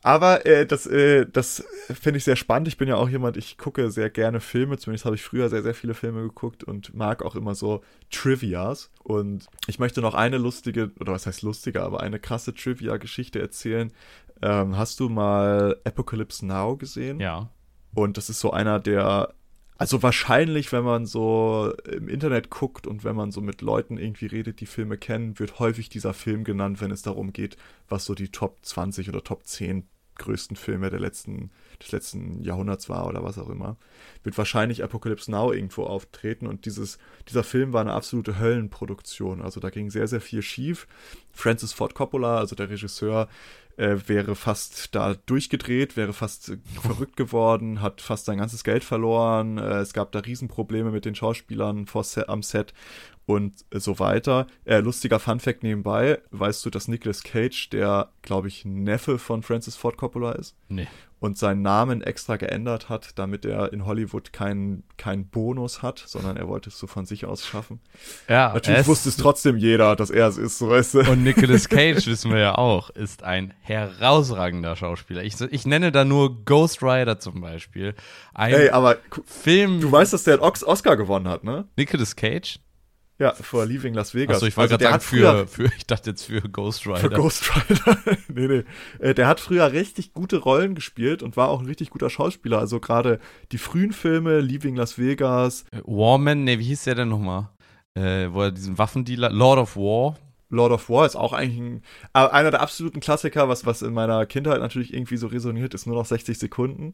B: Aber äh, das, äh, das finde ich sehr spannend. Ich bin ja auch jemand, ich gucke sehr gerne Filme. Zumindest habe ich früher sehr, sehr viele Filme geguckt und mag auch immer so Trivias. Und ich möchte noch eine lustige, oder was heißt lustige, aber eine krasse Trivia-Geschichte erzählen. Ähm, hast du mal Apocalypse Now gesehen?
C: Ja.
B: Und das ist so einer der also wahrscheinlich, wenn man so im Internet guckt und wenn man so mit Leuten irgendwie redet, die Filme kennen, wird häufig dieser Film genannt, wenn es darum geht, was so die Top 20 oder Top 10 größten Filme der letzten, des letzten Jahrhunderts war oder was auch immer, wird wahrscheinlich Apocalypse Now irgendwo auftreten und dieses, dieser Film war eine absolute Höllenproduktion. Also da ging sehr, sehr viel schief. Francis Ford Coppola, also der Regisseur, äh, wäre fast da durchgedreht, wäre fast äh, verrückt geworden, hat fast sein ganzes Geld verloren. Äh, es gab da Riesenprobleme mit den Schauspielern vor Set, am Set und so weiter. Äh, lustiger Funfact nebenbei, weißt du, dass Nicolas Cage der, glaube ich, Neffe von Francis Ford Coppola ist?
C: Nee
B: und seinen Namen extra geändert hat, damit er in Hollywood keinen keinen Bonus hat, sondern er wollte es so von sich aus schaffen.
C: Ja,
B: natürlich wusste es trotzdem jeder, dass er es ist, so weißt du.
C: Und Nicolas Cage wissen wir ja auch, ist ein herausragender Schauspieler. Ich, ich nenne da nur Ghost Rider zum Beispiel.
B: Ein Ey, aber Film. Du weißt, dass der einen Oscar gewonnen hat, ne?
C: Nicolas Cage?
B: Ja, vor Leaving Las Vegas.
C: Achso, ich wollte also, gerade sagen, für, für, ich dachte jetzt für Ghost Rider. Für
B: Ghost Rider. nee, nee. Äh, der hat früher richtig gute Rollen gespielt und war auch ein richtig guter Schauspieler. Also gerade die frühen Filme, Leaving Las Vegas.
C: Äh, Warman, nee, wie hieß der denn nochmal? Äh, wo er diesen Waffendealer, Lord of War.
B: Lord of War ist auch eigentlich ein, äh, einer der absoluten Klassiker, was, was in meiner Kindheit natürlich irgendwie so resoniert, ist nur noch 60 Sekunden.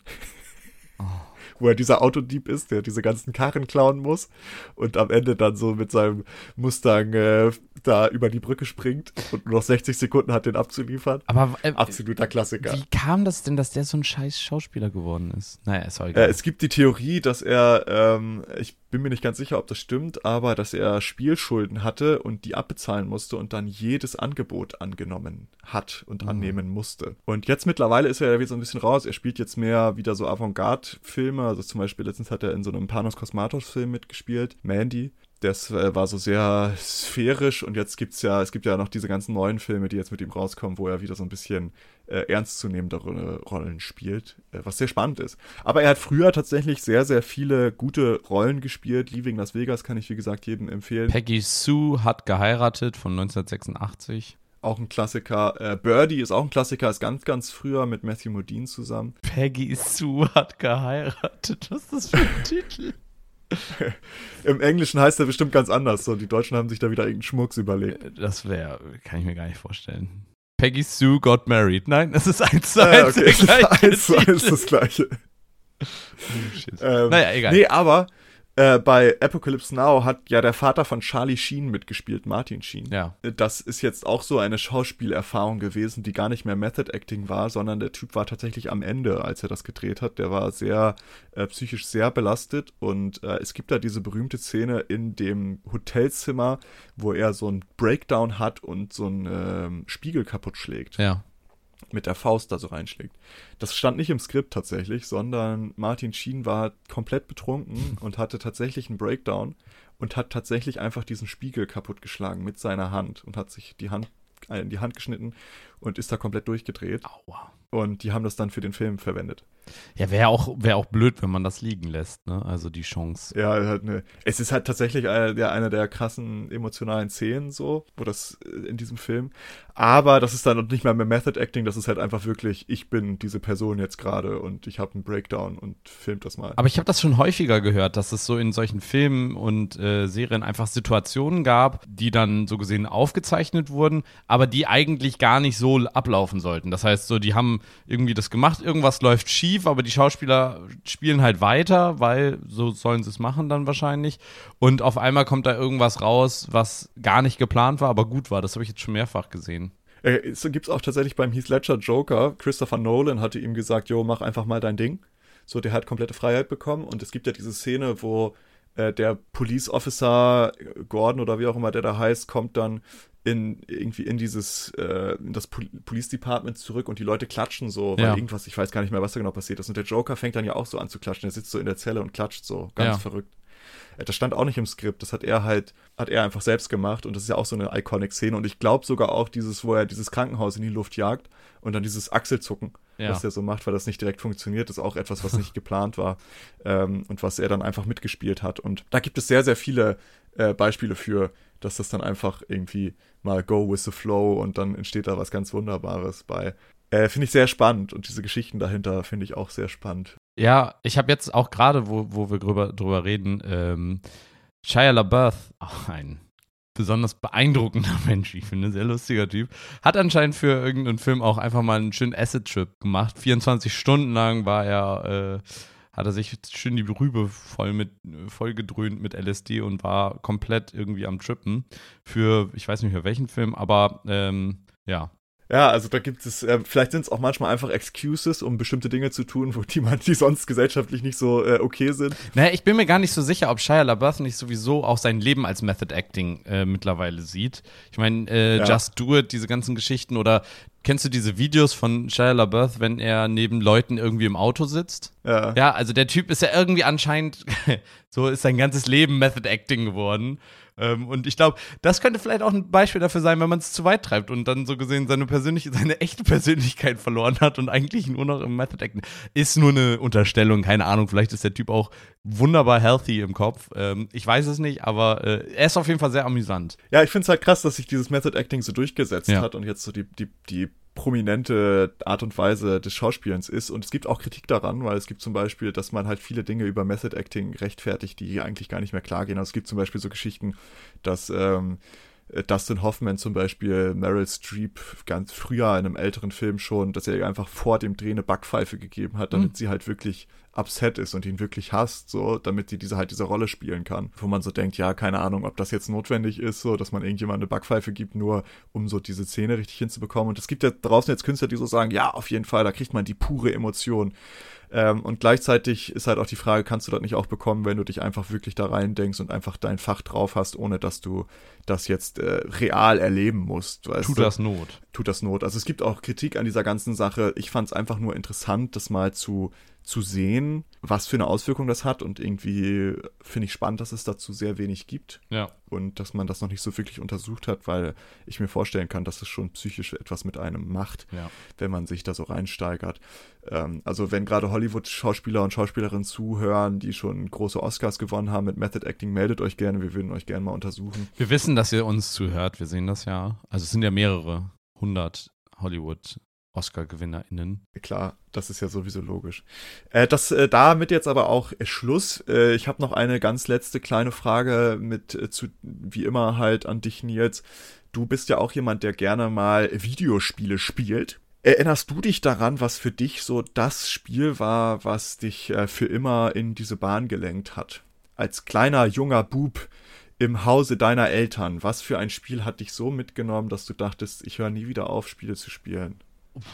B: Oh wo er dieser Autodieb ist, der diese ganzen Karren klauen muss und am Ende dann so mit seinem Mustang äh, da über die Brücke springt und nur noch 60 Sekunden hat, den abzuliefern.
C: Aber äh,
B: Absoluter Klassiker.
C: wie kam das denn, dass der so ein scheiß Schauspieler geworden ist? Naja, ist auch egal.
B: Äh, es gibt die Theorie, dass er, ähm, ich bin mir nicht ganz sicher, ob das stimmt, aber dass er Spielschulden hatte und die abbezahlen musste und dann jedes Angebot angenommen hat und
C: Mhm.
B: annehmen musste. Und jetzt mittlerweile ist er ja wieder so ein bisschen raus. Er spielt jetzt mehr wieder so Avantgarde-Filme. Also zum Beispiel letztens hat er in so einem Panos Kosmatos-Film mitgespielt, Mandy. Das äh, war so sehr sphärisch und jetzt gibt's ja, es gibt ja noch diese ganzen neuen Filme, die jetzt mit ihm rauskommen, wo er wieder so ein bisschen äh, ernstzunehmendere Rollen spielt, äh, was sehr spannend ist. Aber er hat früher tatsächlich sehr, sehr viele gute Rollen gespielt. Leaving Las Vegas kann ich, wie gesagt, jedem empfehlen.
C: Peggy Sue hat geheiratet von 1986.
B: Auch ein Klassiker. Äh, Birdie ist auch ein Klassiker, ist ganz, ganz früher mit Matthew Modine zusammen.
C: Peggy Sue hat geheiratet. Was ist das für ein Titel?
B: Im Englischen heißt er bestimmt ganz anders. So, die Deutschen haben sich da wieder irgendeinen Schmucks überlegt.
C: Das wäre, kann ich mir gar nicht vorstellen. Peggy Sue got married. Nein, das ist eins zu
B: Ah,
C: eins
B: eins zu eins das gleiche.
C: Oh.
B: Ähm,
C: Naja, egal.
B: Nee, aber äh, bei Apocalypse Now hat ja der Vater von Charlie Sheen mitgespielt, Martin Sheen.
C: Ja.
B: Das ist jetzt auch so eine Schauspielerfahrung gewesen, die gar nicht mehr Method Acting war, sondern der Typ war tatsächlich am Ende, als er das gedreht hat. Der war sehr äh, psychisch sehr belastet und äh, es gibt da diese berühmte Szene in dem Hotelzimmer, wo er so einen Breakdown hat und so einen ähm, Spiegel kaputt schlägt
C: Ja.
B: Mit der Faust da so reinschlägt. Das stand nicht im Skript tatsächlich, sondern Martin Sheen war komplett betrunken und hatte tatsächlich einen Breakdown und hat tatsächlich einfach diesen Spiegel kaputtgeschlagen mit seiner Hand und hat sich die Hand äh, in die Hand geschnitten und ist da komplett durchgedreht.
C: Aua.
B: Und die haben das dann für den Film verwendet.
C: Ja, wäre auch, wär auch blöd, wenn man das liegen lässt, ne? Also die Chance.
B: Ja, halt eine, es ist halt tatsächlich eine der, eine der krassen emotionalen Szenen so, wo das äh, in diesem Film. Aber das ist dann nicht mal mehr Method Acting, das ist halt einfach wirklich, ich bin diese Person jetzt gerade und ich habe einen Breakdown und filmt das mal.
C: Aber ich habe das schon häufiger gehört, dass es so in solchen Filmen und äh, Serien einfach Situationen gab, die dann so gesehen aufgezeichnet wurden, aber die eigentlich gar nicht so ablaufen sollten. Das heißt, so die haben irgendwie das gemacht, irgendwas läuft schief, aber die Schauspieler spielen halt weiter, weil so sollen sie es machen dann wahrscheinlich. Und auf einmal kommt da irgendwas raus, was gar nicht geplant war, aber gut war. Das habe ich jetzt schon mehrfach gesehen.
B: Äh, so gibt's auch tatsächlich beim Heath Ledger Joker. Christopher Nolan hatte ihm gesagt, jo, mach einfach mal dein Ding. So, der hat komplette Freiheit bekommen. Und es gibt ja diese Szene, wo äh, der Police Officer äh, Gordon oder wie auch immer der da heißt, kommt dann in irgendwie in dieses äh, in das Pol Police Department zurück und die Leute klatschen so, weil
C: Ja.
B: irgendwas, ich weiß gar nicht mehr, was da genau passiert ist. Und der Joker fängt dann ja auch so an zu klatschen. Er sitzt so in der Zelle und klatscht so, ganz
C: Ja.
B: verrückt. Äh, Das stand auch nicht im Skript, das hat er halt, hat er einfach selbst gemacht und das ist ja auch so eine Iconic-Szene und ich glaube sogar auch dieses, wo er dieses Krankenhaus in die Luft jagt und dann dieses Achselzucken,
C: Ja.
B: was er so macht, weil das nicht direkt funktioniert, ist auch etwas, was nicht geplant war ähm, und was er dann einfach mitgespielt hat und da gibt es sehr, sehr viele äh, Beispiele für, dass das dann einfach irgendwie mal go with the flow und dann entsteht da was ganz Wunderbares bei. Äh, finde ich sehr spannend und diese Geschichten dahinter finde ich auch sehr spannend.
C: Ja, ich habe jetzt auch gerade, wo, wo wir drüber, drüber reden, ähm, Shia LaBeouf, auch ein besonders beeindruckender Mensch, ich finde, sehr lustiger Typ, hat anscheinend für irgendeinen Film auch einfach mal einen schönen Acid-Trip gemacht. 24 Stunden lang war er, äh, hat er sich schön die Rübe voll mit, voll gedröhnt mit LSD und war komplett irgendwie am Trippen für, ich weiß nicht mehr welchen Film, aber ähm, ja.
B: Ja, also da gibt es, äh, vielleicht sind es auch manchmal einfach Excuses, um bestimmte Dinge zu tun, wo die, man, die sonst gesellschaftlich nicht so äh, okay sind.
C: Naja, ich bin mir gar nicht so sicher, ob Shia LaBeouf nicht sowieso auch sein Leben als Method Acting äh, mittlerweile sieht. Ich meine, äh,
B: Ja.
C: Just Do It, diese ganzen Geschichten oder kennst du diese Videos von Shia LaBeouf, wenn er neben Leuten irgendwie im Auto sitzt?
B: Ja.
C: Ja, also der Typ ist ja irgendwie anscheinend, so ist sein ganzes Leben Method Acting geworden. Ähm, und ich glaube, das könnte vielleicht auch ein Beispiel dafür sein, wenn man es zu weit treibt und dann so gesehen seine persönliche, seine echte Persönlichkeit verloren hat und eigentlich nur noch im Method Acting. Ist nur eine Unterstellung, keine Ahnung. Vielleicht ist der Typ auch wunderbar healthy im Kopf. Ähm, ich weiß es nicht, aber äh, er ist auf jeden Fall sehr amüsant.
B: Ja, ich finde es halt krass, dass sich dieses Method Acting so durchgesetzt
C: Ja.
B: hat und jetzt so die, die, die prominente Art und Weise des Schauspielens ist. Und es gibt auch Kritik daran, weil es gibt zum Beispiel, dass man halt viele Dinge über Method Acting rechtfertigt, die eigentlich gar nicht mehr klar gehen. Also es gibt zum Beispiel so Geschichten, dass ähm, äh, Dustin Hoffman zum Beispiel Meryl Streep ganz früher in einem älteren Film schon, dass er ihr einfach vor dem Dreh eine Backpfeife gegeben hat, damit
C: Mhm.
B: sie halt wirklich upset ist und ihn wirklich hasst, so, damit die diese halt diese Rolle spielen kann. Wo man so denkt, ja, keine Ahnung, ob das jetzt notwendig ist, so, dass man irgendjemand eine Backpfeife gibt, nur um so diese Szene richtig hinzubekommen. Und es gibt ja draußen jetzt Künstler, die so sagen, ja, auf jeden Fall, da kriegt man die pure Emotion. Ähm, und gleichzeitig ist halt auch die Frage, kannst du das nicht auch bekommen, wenn du dich einfach wirklich da rein denkst und einfach dein Fach drauf hast, ohne dass du das jetzt äh, real erleben musst.
C: Tut du? das Not.
B: Tut das Not. Also es gibt auch Kritik an dieser ganzen Sache. Ich fand es einfach nur interessant, das mal zu zu sehen, was für eine Auswirkung das hat. Und irgendwie finde ich spannend, dass es dazu sehr wenig gibt.
C: Ja.
B: Und dass man das noch nicht so wirklich untersucht hat, weil ich mir vorstellen kann, dass es schon psychisch etwas mit einem macht,
C: ja.
B: wenn man sich da so reinsteigert. Ähm, also wenn gerade Hollywood-Schauspieler und Schauspielerinnen zuhören, die schon große Oscars gewonnen haben mit Method Acting, meldet euch gerne. Wir würden euch gerne mal untersuchen.
C: Wir wissen, dass ihr uns zuhört. Wir sehen das ja. Also es sind ja mehrere hundert Hollywood Oscar-GewinnerInnen.
B: Klar, das ist ja sowieso logisch. Äh, das äh, damit jetzt aber auch Schluss. Äh, ich habe noch eine ganz letzte kleine Frage mit äh, zu, wie immer halt an dich, Nils. Du bist ja auch jemand, der gerne mal Videospiele spielt. Erinnerst du dich daran, was für dich so das Spiel war, was dich äh, für immer in diese Bahn gelenkt hat? Als kleiner junger Bub im Hause deiner Eltern, was für ein Spiel hat dich so mitgenommen, dass du dachtest, ich höre nie wieder auf, Spiele zu spielen? Uff.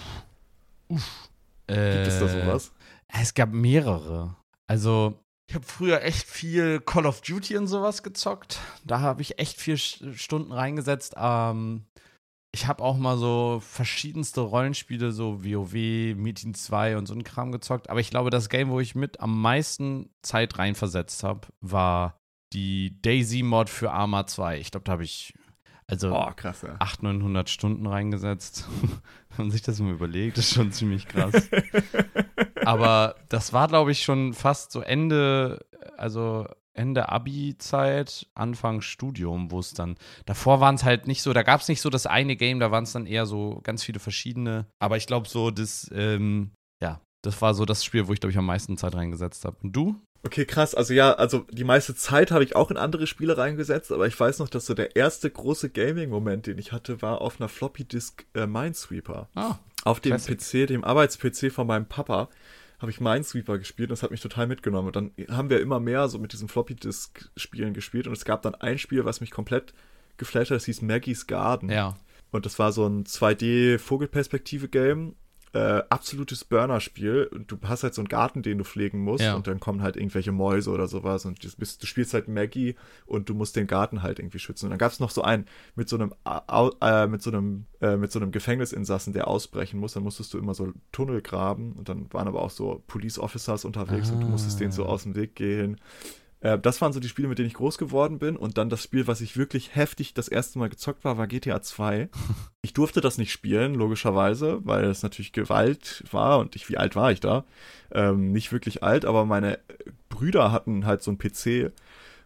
C: Uff.
B: Gibt es da sowas?
C: Äh, es gab mehrere. Also, ich habe früher echt viel Call of Duty und sowas gezockt. Da habe ich echt vier Stunden reingesetzt. Ähm, ich habe auch mal so verschiedenste Rollenspiele, so WoW, Meeting 2 und so ein Kram gezockt. Aber ich glaube, das Game, wo ich mit am meisten Zeit reinversetzt habe, war die Daisy-Mod für Arma 2. Ich glaube, da habe ich also
B: oh, krass, ja.
C: 800, 900 Stunden reingesetzt. Wenn man sich das mal überlegt, ist schon ziemlich krass. Aber das war, glaube ich, schon fast so Ende, also Ende Abi-Zeit, Anfang Studium, wo es dann, davor waren es halt nicht so, da gab es nicht so das eine Game, da waren es dann eher so ganz viele verschiedene. Aber ich glaube so, das, ähm, ja, das war so das Spiel, wo ich, glaube ich, am meisten Zeit reingesetzt habe. Und du?
B: Okay, krass. Also ja, also die meiste Zeit habe ich auch in andere Spiele reingesetzt, aber ich weiß noch, dass so der erste große Gaming-Moment, den ich hatte, war auf einer Floppy-Disk äh, Minesweeper.
C: Ah,
B: auf dem Classic. PC, dem Arbeits-PC von meinem Papa, habe ich Minesweeper gespielt und das hat mich total mitgenommen. Und dann haben wir immer mehr so mit diesen Floppy-Disk-Spielen gespielt und es gab dann ein Spiel, was mich komplett geflasht hat, das hieß Maggie's Garden.
C: Ja.
B: Und das war so ein 2D-Vogelperspektive-Game äh, absolutes Burner-Spiel. Du hast halt so einen Garten, den du pflegen musst ja. und dann kommen halt irgendwelche Mäuse oder sowas und du, bist, du spielst halt Maggie und du musst den Garten halt irgendwie schützen. Und dann gab es noch so einen mit so einem äh, mit so einem äh, mit so einem Gefängnisinsassen, der ausbrechen muss. Dann musstest du immer so Tunnel graben und dann waren aber auch so Police Officers unterwegs ah. und du musstest denen so ah. aus dem Weg gehen. Äh, das waren so die Spiele, mit denen ich groß geworden bin. Und dann das Spiel, was ich wirklich heftig das erste Mal gezockt war, war GTA 2. Ich durfte das nicht spielen, logischerweise, weil es natürlich Gewalt war und ich, wie alt war ich da? Ähm, nicht wirklich alt, aber meine Brüder hatten halt so einen PC.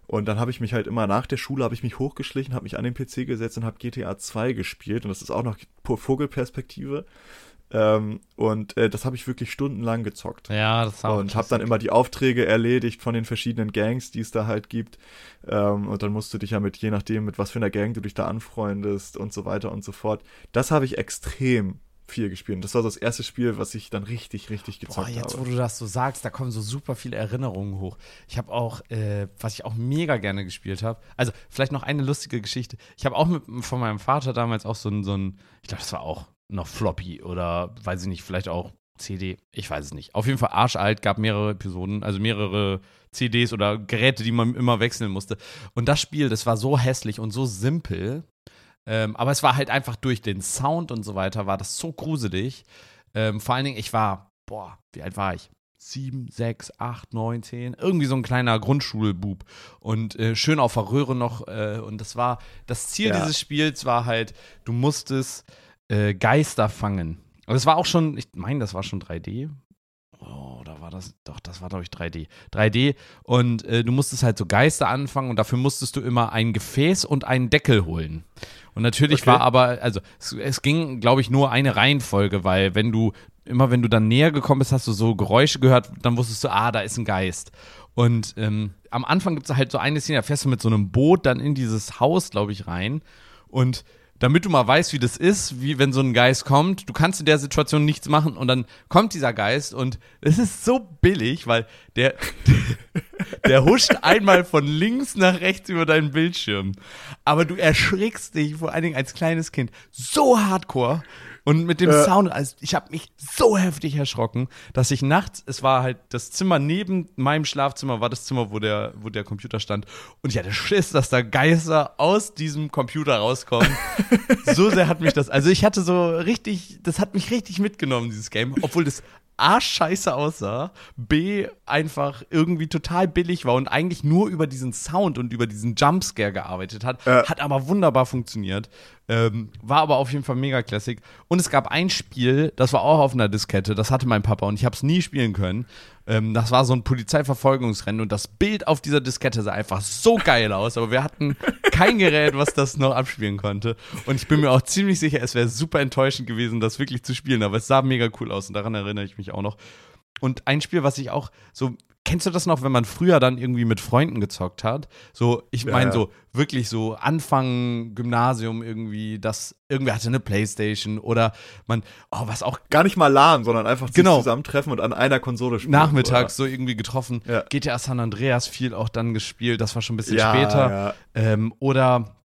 B: Und dann habe ich mich halt immer nach der Schule habe ich mich hochgeschlichen, habe mich an den PC gesetzt und habe GTA 2 gespielt. Und das ist auch noch Vogelperspektive. Ähm, und äh, das habe ich wirklich stundenlang gezockt.
C: Ja, das
B: auch Und habe dann immer die Aufträge erledigt von den verschiedenen Gangs, die es da halt gibt. Ähm, und dann musst du dich ja mit, je nachdem, mit was für einer Gang du dich da anfreundest und so weiter und so fort. Das habe ich extrem viel gespielt. Das war so das erste Spiel, was ich dann richtig, richtig gezockt habe.
C: Jetzt, habe. wo du das so sagst, da kommen so super viele Erinnerungen hoch. Ich habe auch, äh, was ich auch mega gerne gespielt habe, also vielleicht noch eine lustige Geschichte. Ich habe auch mit, von meinem Vater damals auch so ein, so ein ich glaube, das war auch noch Floppy oder weiß ich nicht, vielleicht auch CD, ich weiß es nicht. Auf jeden Fall arschalt, gab mehrere Episoden, also mehrere CDs oder Geräte, die man immer wechseln musste. Und das Spiel, das war so hässlich und so simpel, ähm, aber es war halt einfach durch den Sound und so weiter, war das so gruselig. Ähm, vor allen Dingen, ich war, boah, wie alt war ich? Sieben, sechs, acht, neun, zehn, irgendwie so ein kleiner Grundschulbub und äh, schön auf der Röhre noch. Äh, und das war, das Ziel ja. dieses Spiels war halt, du musstest äh, Geister fangen. Und es war auch schon, ich meine, das war schon 3D. Oh, da war das, doch, das war, glaube ich, 3D. 3D und äh, du musstest halt so Geister anfangen und dafür musstest du immer ein Gefäß und einen Deckel holen. Und natürlich okay. war aber, also es, es ging, glaube ich, nur eine Reihenfolge, weil wenn du, immer wenn du dann näher gekommen bist, hast du so Geräusche gehört, dann wusstest du, ah, da ist ein Geist. Und ähm, am Anfang gibt es halt so eine Szene, da fährst du mit so einem Boot dann in dieses Haus, glaube ich, rein und damit du mal weißt, wie das ist, wie wenn so ein Geist kommt. Du kannst in der Situation nichts machen und dann kommt dieser Geist und es ist so billig, weil der, der huscht einmal von links nach rechts über deinen Bildschirm. Aber du erschrickst dich, vor allen Dingen als kleines Kind, so hardcore. Und mit dem äh. Sound, also ich habe mich so heftig erschrocken, dass ich nachts, es war halt das Zimmer neben meinem Schlafzimmer, war das Zimmer, wo der, wo der Computer stand. Und ich hatte Schiss, dass da Geister aus diesem Computer rauskommen. so sehr hat mich das, also ich hatte so richtig, das hat mich richtig mitgenommen, dieses Game, obwohl das A scheiße aussah, B einfach irgendwie total billig war und eigentlich nur über diesen Sound und über diesen Jumpscare gearbeitet hat, äh. hat aber wunderbar funktioniert. Ähm, war aber auf jeden Fall mega Classic. Und es gab ein Spiel, das war auch auf einer Diskette, das hatte mein Papa und ich habe es nie spielen können. Ähm, das war so ein Polizeiverfolgungsrennen und das Bild auf dieser Diskette sah einfach so geil aus, aber wir hatten kein Gerät, was das noch abspielen konnte. Und ich bin mir auch ziemlich sicher, es wäre super enttäuschend gewesen, das wirklich zu spielen, aber es sah mega cool aus und daran erinnere ich mich auch noch. Und ein Spiel, was ich auch so kennst du das noch, wenn man früher dann irgendwie mit Freunden gezockt hat? So, ich meine, ja. so wirklich so Anfang Gymnasium irgendwie, dass irgendwer hatte eine Playstation oder man, oh, was auch.
B: Gar nicht mal LAN, sondern einfach
C: genau.
B: zusammentreffen und an einer Konsole
C: spielen. Nachmittags oder? so irgendwie getroffen. Ja. GTA San Andreas viel auch dann gespielt, das war schon ein bisschen ja, später. Ähm, oder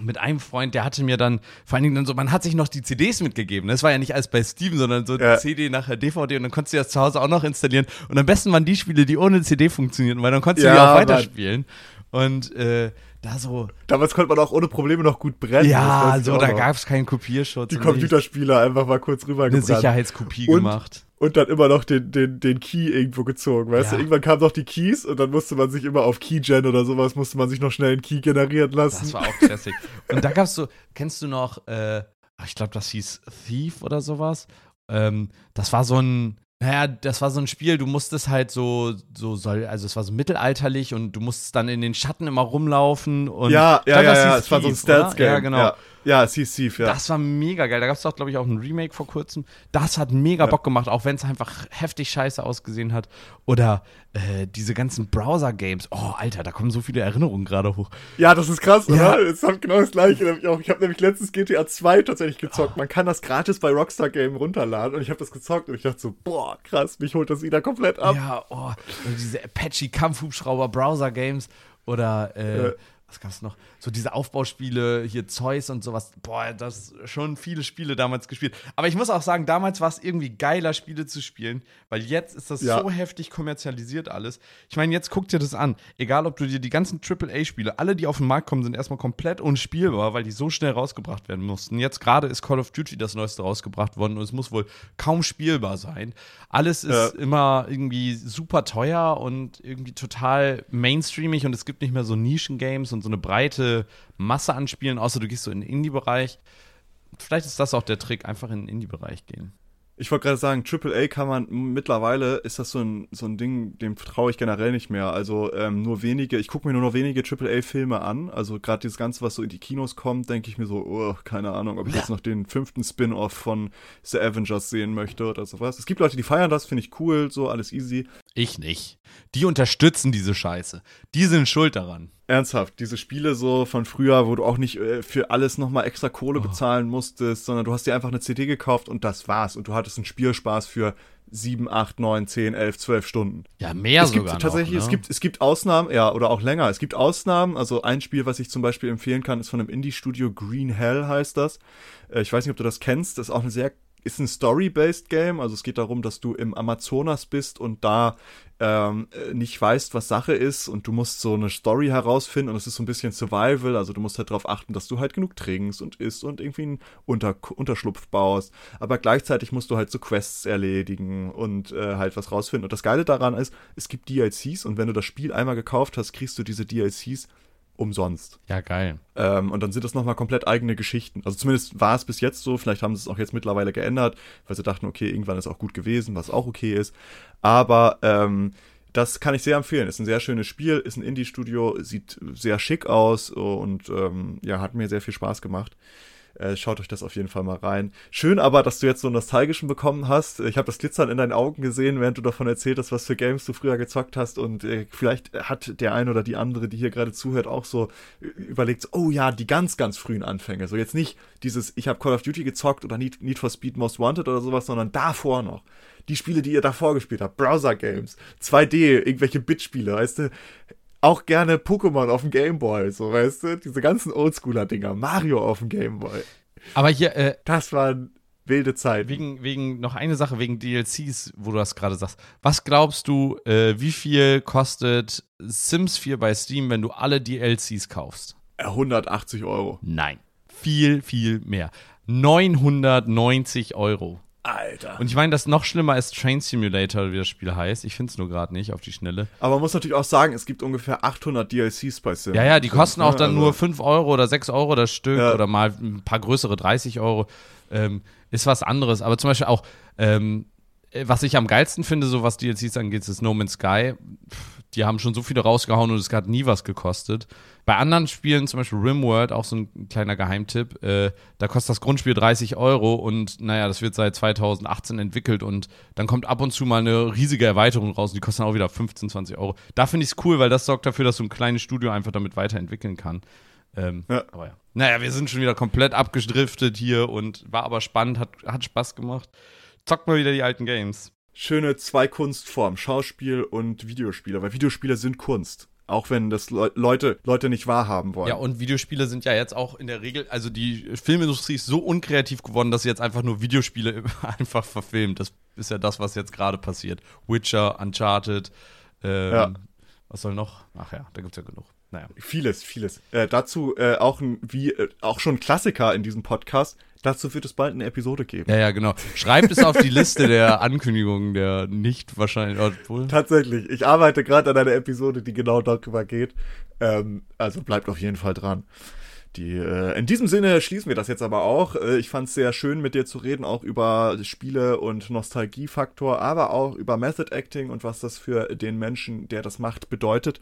C: mit einem Freund, der hatte mir dann, vor allen Dingen dann so, man hat sich noch die CDs mitgegeben. Das war ja nicht alles bei Steven, sondern so ja. CD nachher DVD und dann konntest du das zu Hause auch noch installieren. Und am besten waren die Spiele, die ohne CD funktionierten, weil dann konntest ja, du die auch weiterspielen. Und äh, da so.
B: Damals konnte man auch ohne Probleme noch gut brennen.
C: Ja, so, da gab es keinen Kopierschutz.
B: Die Computerspieler einfach mal kurz rüber
C: Eine Sicherheitskopie und, gemacht
B: und dann immer noch den, den, den Key irgendwo gezogen, weißt ja. du? Irgendwann kamen noch die Keys und dann musste man sich immer auf Keygen oder sowas, musste man sich noch schnell einen Key generieren lassen.
C: Das war auch Classic. und da gab's so, kennst du noch, äh, ich glaube, das hieß Thief oder sowas? Ähm, das war so ein, naja, das war so ein Spiel, du musstest halt so, so soll, also es war so mittelalterlich und du musstest dann in den Schatten immer rumlaufen und.
B: Ja, ja, ja, ja, es war so ein Stealth-Game.
C: Ja, genau. Ja.
B: Ja, hieß Thief, ja.
C: Das war mega geil. Da gab es doch, glaube ich, auch ein Remake vor kurzem. Das hat mega ja. Bock gemacht, auch wenn es einfach heftig scheiße ausgesehen hat. Oder äh, diese ganzen Browser-Games. Oh, Alter, da kommen so viele Erinnerungen gerade hoch.
B: Ja, das ist krass, ja. oder? Es hat genau das gleiche. Ich habe nämlich letztens GTA 2 tatsächlich gezockt. Oh. Man kann das gratis bei Rockstar Game runterladen und ich habe das gezockt und ich dachte so, boah, krass, mich holt das wieder komplett ab.
C: Ja, oh, diese Apache Kampfhubschrauber Browser Games oder äh, was gab's noch? So diese Aufbauspiele, hier Zeus und sowas. Boah, das schon viele Spiele damals gespielt. Aber ich muss auch sagen, damals war es irgendwie geiler, Spiele zu spielen, weil jetzt ist das ja. so heftig kommerzialisiert alles. Ich meine, jetzt guck dir das an. Egal, ob du dir die ganzen AAA-Spiele, alle, die auf den Markt kommen, sind erstmal komplett unspielbar, weil die so schnell rausgebracht werden mussten. Jetzt gerade ist Call of Duty das neueste rausgebracht worden und es muss wohl kaum spielbar sein. Alles ist ja. immer irgendwie super teuer und irgendwie total mainstreamig und es gibt nicht mehr so Nischen-Games und so eine breite Masse an Spielen, außer du gehst so in den Indie-Bereich. Vielleicht ist das auch der Trick, einfach in den Indie-Bereich gehen.
B: Ich wollte gerade sagen, AAA kann man mittlerweile ist das so ein, so ein Ding, dem traue ich generell nicht mehr. Also ähm, nur wenige, ich gucke mir nur noch wenige AAA-Filme an. Also gerade dieses Ganze, was so in die Kinos kommt, denke ich mir so, oh, keine Ahnung, ob ich ja. jetzt noch den fünften Spin-off von The Avengers sehen möchte oder sowas. Es gibt Leute, die feiern das, finde ich cool, so alles easy.
C: Ich nicht. Die unterstützen diese Scheiße. Die sind schuld daran.
B: Ernsthaft, diese Spiele so von früher, wo du auch nicht äh, für alles nochmal extra Kohle oh. bezahlen musstest, sondern du hast dir einfach eine CD gekauft und das war's. Und du hattest einen Spielspaß für 7, 8, 9, 10, 11, 12 Stunden.
C: Ja, mehr
B: es
C: sogar.
B: Gibt tatsächlich,
C: noch,
B: ne? es, gibt, es gibt Ausnahmen, ja, oder auch länger. Es gibt Ausnahmen. Also ein Spiel, was ich zum Beispiel empfehlen kann, ist von einem Indie-Studio, Green Hell heißt das. Äh, ich weiß nicht, ob du das kennst. Das ist auch eine sehr ist ein Story-based Game, also es geht darum, dass du im Amazonas bist und da ähm, nicht weißt, was Sache ist. Und du musst so eine Story herausfinden und es ist so ein bisschen Survival, also du musst halt darauf achten, dass du halt genug trinkst und isst und irgendwie einen Unter Unterschlupf baust, aber gleichzeitig musst du halt so Quests erledigen und äh, halt was rausfinden. Und das Geile daran ist, es gibt DLCs und wenn du das Spiel einmal gekauft hast, kriegst du diese DLCs umsonst.
C: Ja, geil.
B: Ähm, und dann sind das nochmal komplett eigene Geschichten. Also zumindest war es bis jetzt so, vielleicht haben sie es auch jetzt mittlerweile geändert, weil sie dachten, okay, irgendwann ist auch gut gewesen, was auch okay ist. Aber ähm, das kann ich sehr empfehlen. Ist ein sehr schönes Spiel, ist ein Indie-Studio, sieht sehr schick aus und ähm, ja, hat mir sehr viel Spaß gemacht. Äh, schaut euch das auf jeden Fall mal rein. Schön aber, dass du jetzt so einen nostalgischen bekommen hast. Ich habe das Glitzern in deinen Augen gesehen, während du davon erzählt hast, was für Games du früher gezockt hast. Und äh, vielleicht hat der ein oder die andere, die hier gerade zuhört, auch so überlegt, oh ja, die ganz, ganz frühen Anfänge. So jetzt nicht dieses, ich habe Call of Duty gezockt oder Need, Need for Speed Most Wanted oder sowas, sondern davor noch die Spiele, die ihr davor gespielt habt, Browser-Games, 2D, irgendwelche Bit-Spiele, weißt du, auch gerne Pokémon auf dem Gameboy, so weißt du, diese ganzen Oldschooler-Dinger, Mario auf dem Gameboy.
C: Aber hier, äh,
B: das waren wilde Zeit.
C: Wegen, wegen, noch eine Sache wegen DLCs, wo du das gerade sagst. Was glaubst du, äh, wie viel kostet Sims 4 bei Steam, wenn du alle DLCs kaufst?
B: 180 Euro.
C: Nein. Viel, viel mehr. 990 Euro.
B: Alter.
C: Und ich meine, das noch schlimmer ist Train Simulator, wie das Spiel heißt. Ich finde es nur gerade nicht auf die Schnelle.
B: Aber man muss natürlich auch sagen, es gibt ungefähr 800 DLCs bei Sim.
C: Ja, ja, die kosten auch dann also. nur 5 Euro oder 6 Euro das Stück ja. oder mal ein paar größere 30 Euro. Ähm, ist was anderes. Aber zum Beispiel auch, ähm, was ich am geilsten finde, so was DLCs angeht, ist No Man's Sky. Die haben schon so viele rausgehauen und es hat nie was gekostet. Bei anderen Spielen, zum Beispiel Rimworld, auch so ein kleiner Geheimtipp, äh, da kostet das Grundspiel 30 Euro und naja, das wird seit 2018 entwickelt und dann kommt ab und zu mal eine riesige Erweiterung raus und die kostet dann auch wieder 15, 20 Euro. Da finde ich es cool, weil das sorgt dafür, dass so ein kleines Studio einfach damit weiterentwickeln kann. Ähm, ja. Aber ja. Naja, wir sind schon wieder komplett abgedriftet hier und war aber spannend, hat, hat Spaß gemacht. Zockt mal wieder die alten Games.
B: Schöne zwei Kunstformen, Schauspiel und Videospiele, weil Videospiele sind Kunst. Auch wenn das Le Leute, Leute nicht wahrhaben wollen.
C: Ja, und Videospiele sind ja jetzt auch in der Regel, also die Filmindustrie ist so unkreativ geworden, dass sie jetzt einfach nur Videospiele einfach verfilmt. Das ist ja das, was jetzt gerade passiert. Witcher, Uncharted, ähm, ja. was soll noch? Ach ja, da gibt's ja genug. Naja.
B: Vieles, vieles. Äh, dazu äh, auch ein, wie äh, auch schon Klassiker in diesem Podcast. Dazu wird es bald eine Episode geben.
C: Ja, ja, genau. Schreibt es auf die Liste der Ankündigungen, der nicht wahrscheinlich. Obwohl.
B: Tatsächlich. Ich arbeite gerade an einer Episode, die genau darüber geht. Ähm, also bleibt auf jeden Fall dran. Die, äh, in diesem Sinne schließen wir das jetzt aber auch. Äh, ich fand es sehr schön, mit dir zu reden, auch über Spiele und Nostalgiefaktor, aber auch über Method Acting und was das für den Menschen, der das macht, bedeutet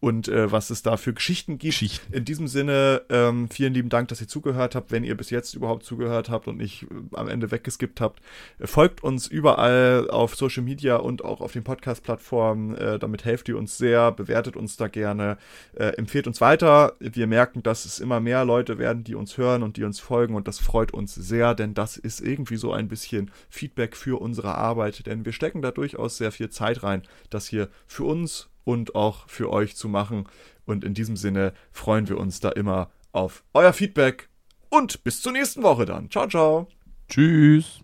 B: und äh, was es da für Geschichten gibt. Geschichten. In diesem Sinne, ähm, vielen lieben Dank, dass ihr zugehört habt. Wenn ihr bis jetzt überhaupt zugehört habt und nicht äh, am Ende weggeskippt habt, äh, folgt uns überall auf Social Media und auch auf den Podcast-Plattformen. Äh, damit helft ihr uns sehr, bewertet uns da gerne, empfehlt uns weiter. Wir merken, dass es immer mehr mehr Leute werden, die uns hören und die uns folgen und das freut uns sehr, denn das ist irgendwie so ein bisschen Feedback für unsere Arbeit, denn wir stecken da durchaus sehr viel Zeit rein, das hier für uns und auch für euch zu machen und in diesem Sinne freuen wir uns da immer auf euer Feedback und bis zur nächsten Woche dann. Ciao, ciao.
C: Tschüss.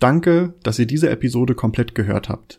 A: Danke, dass ihr diese Episode komplett gehört habt.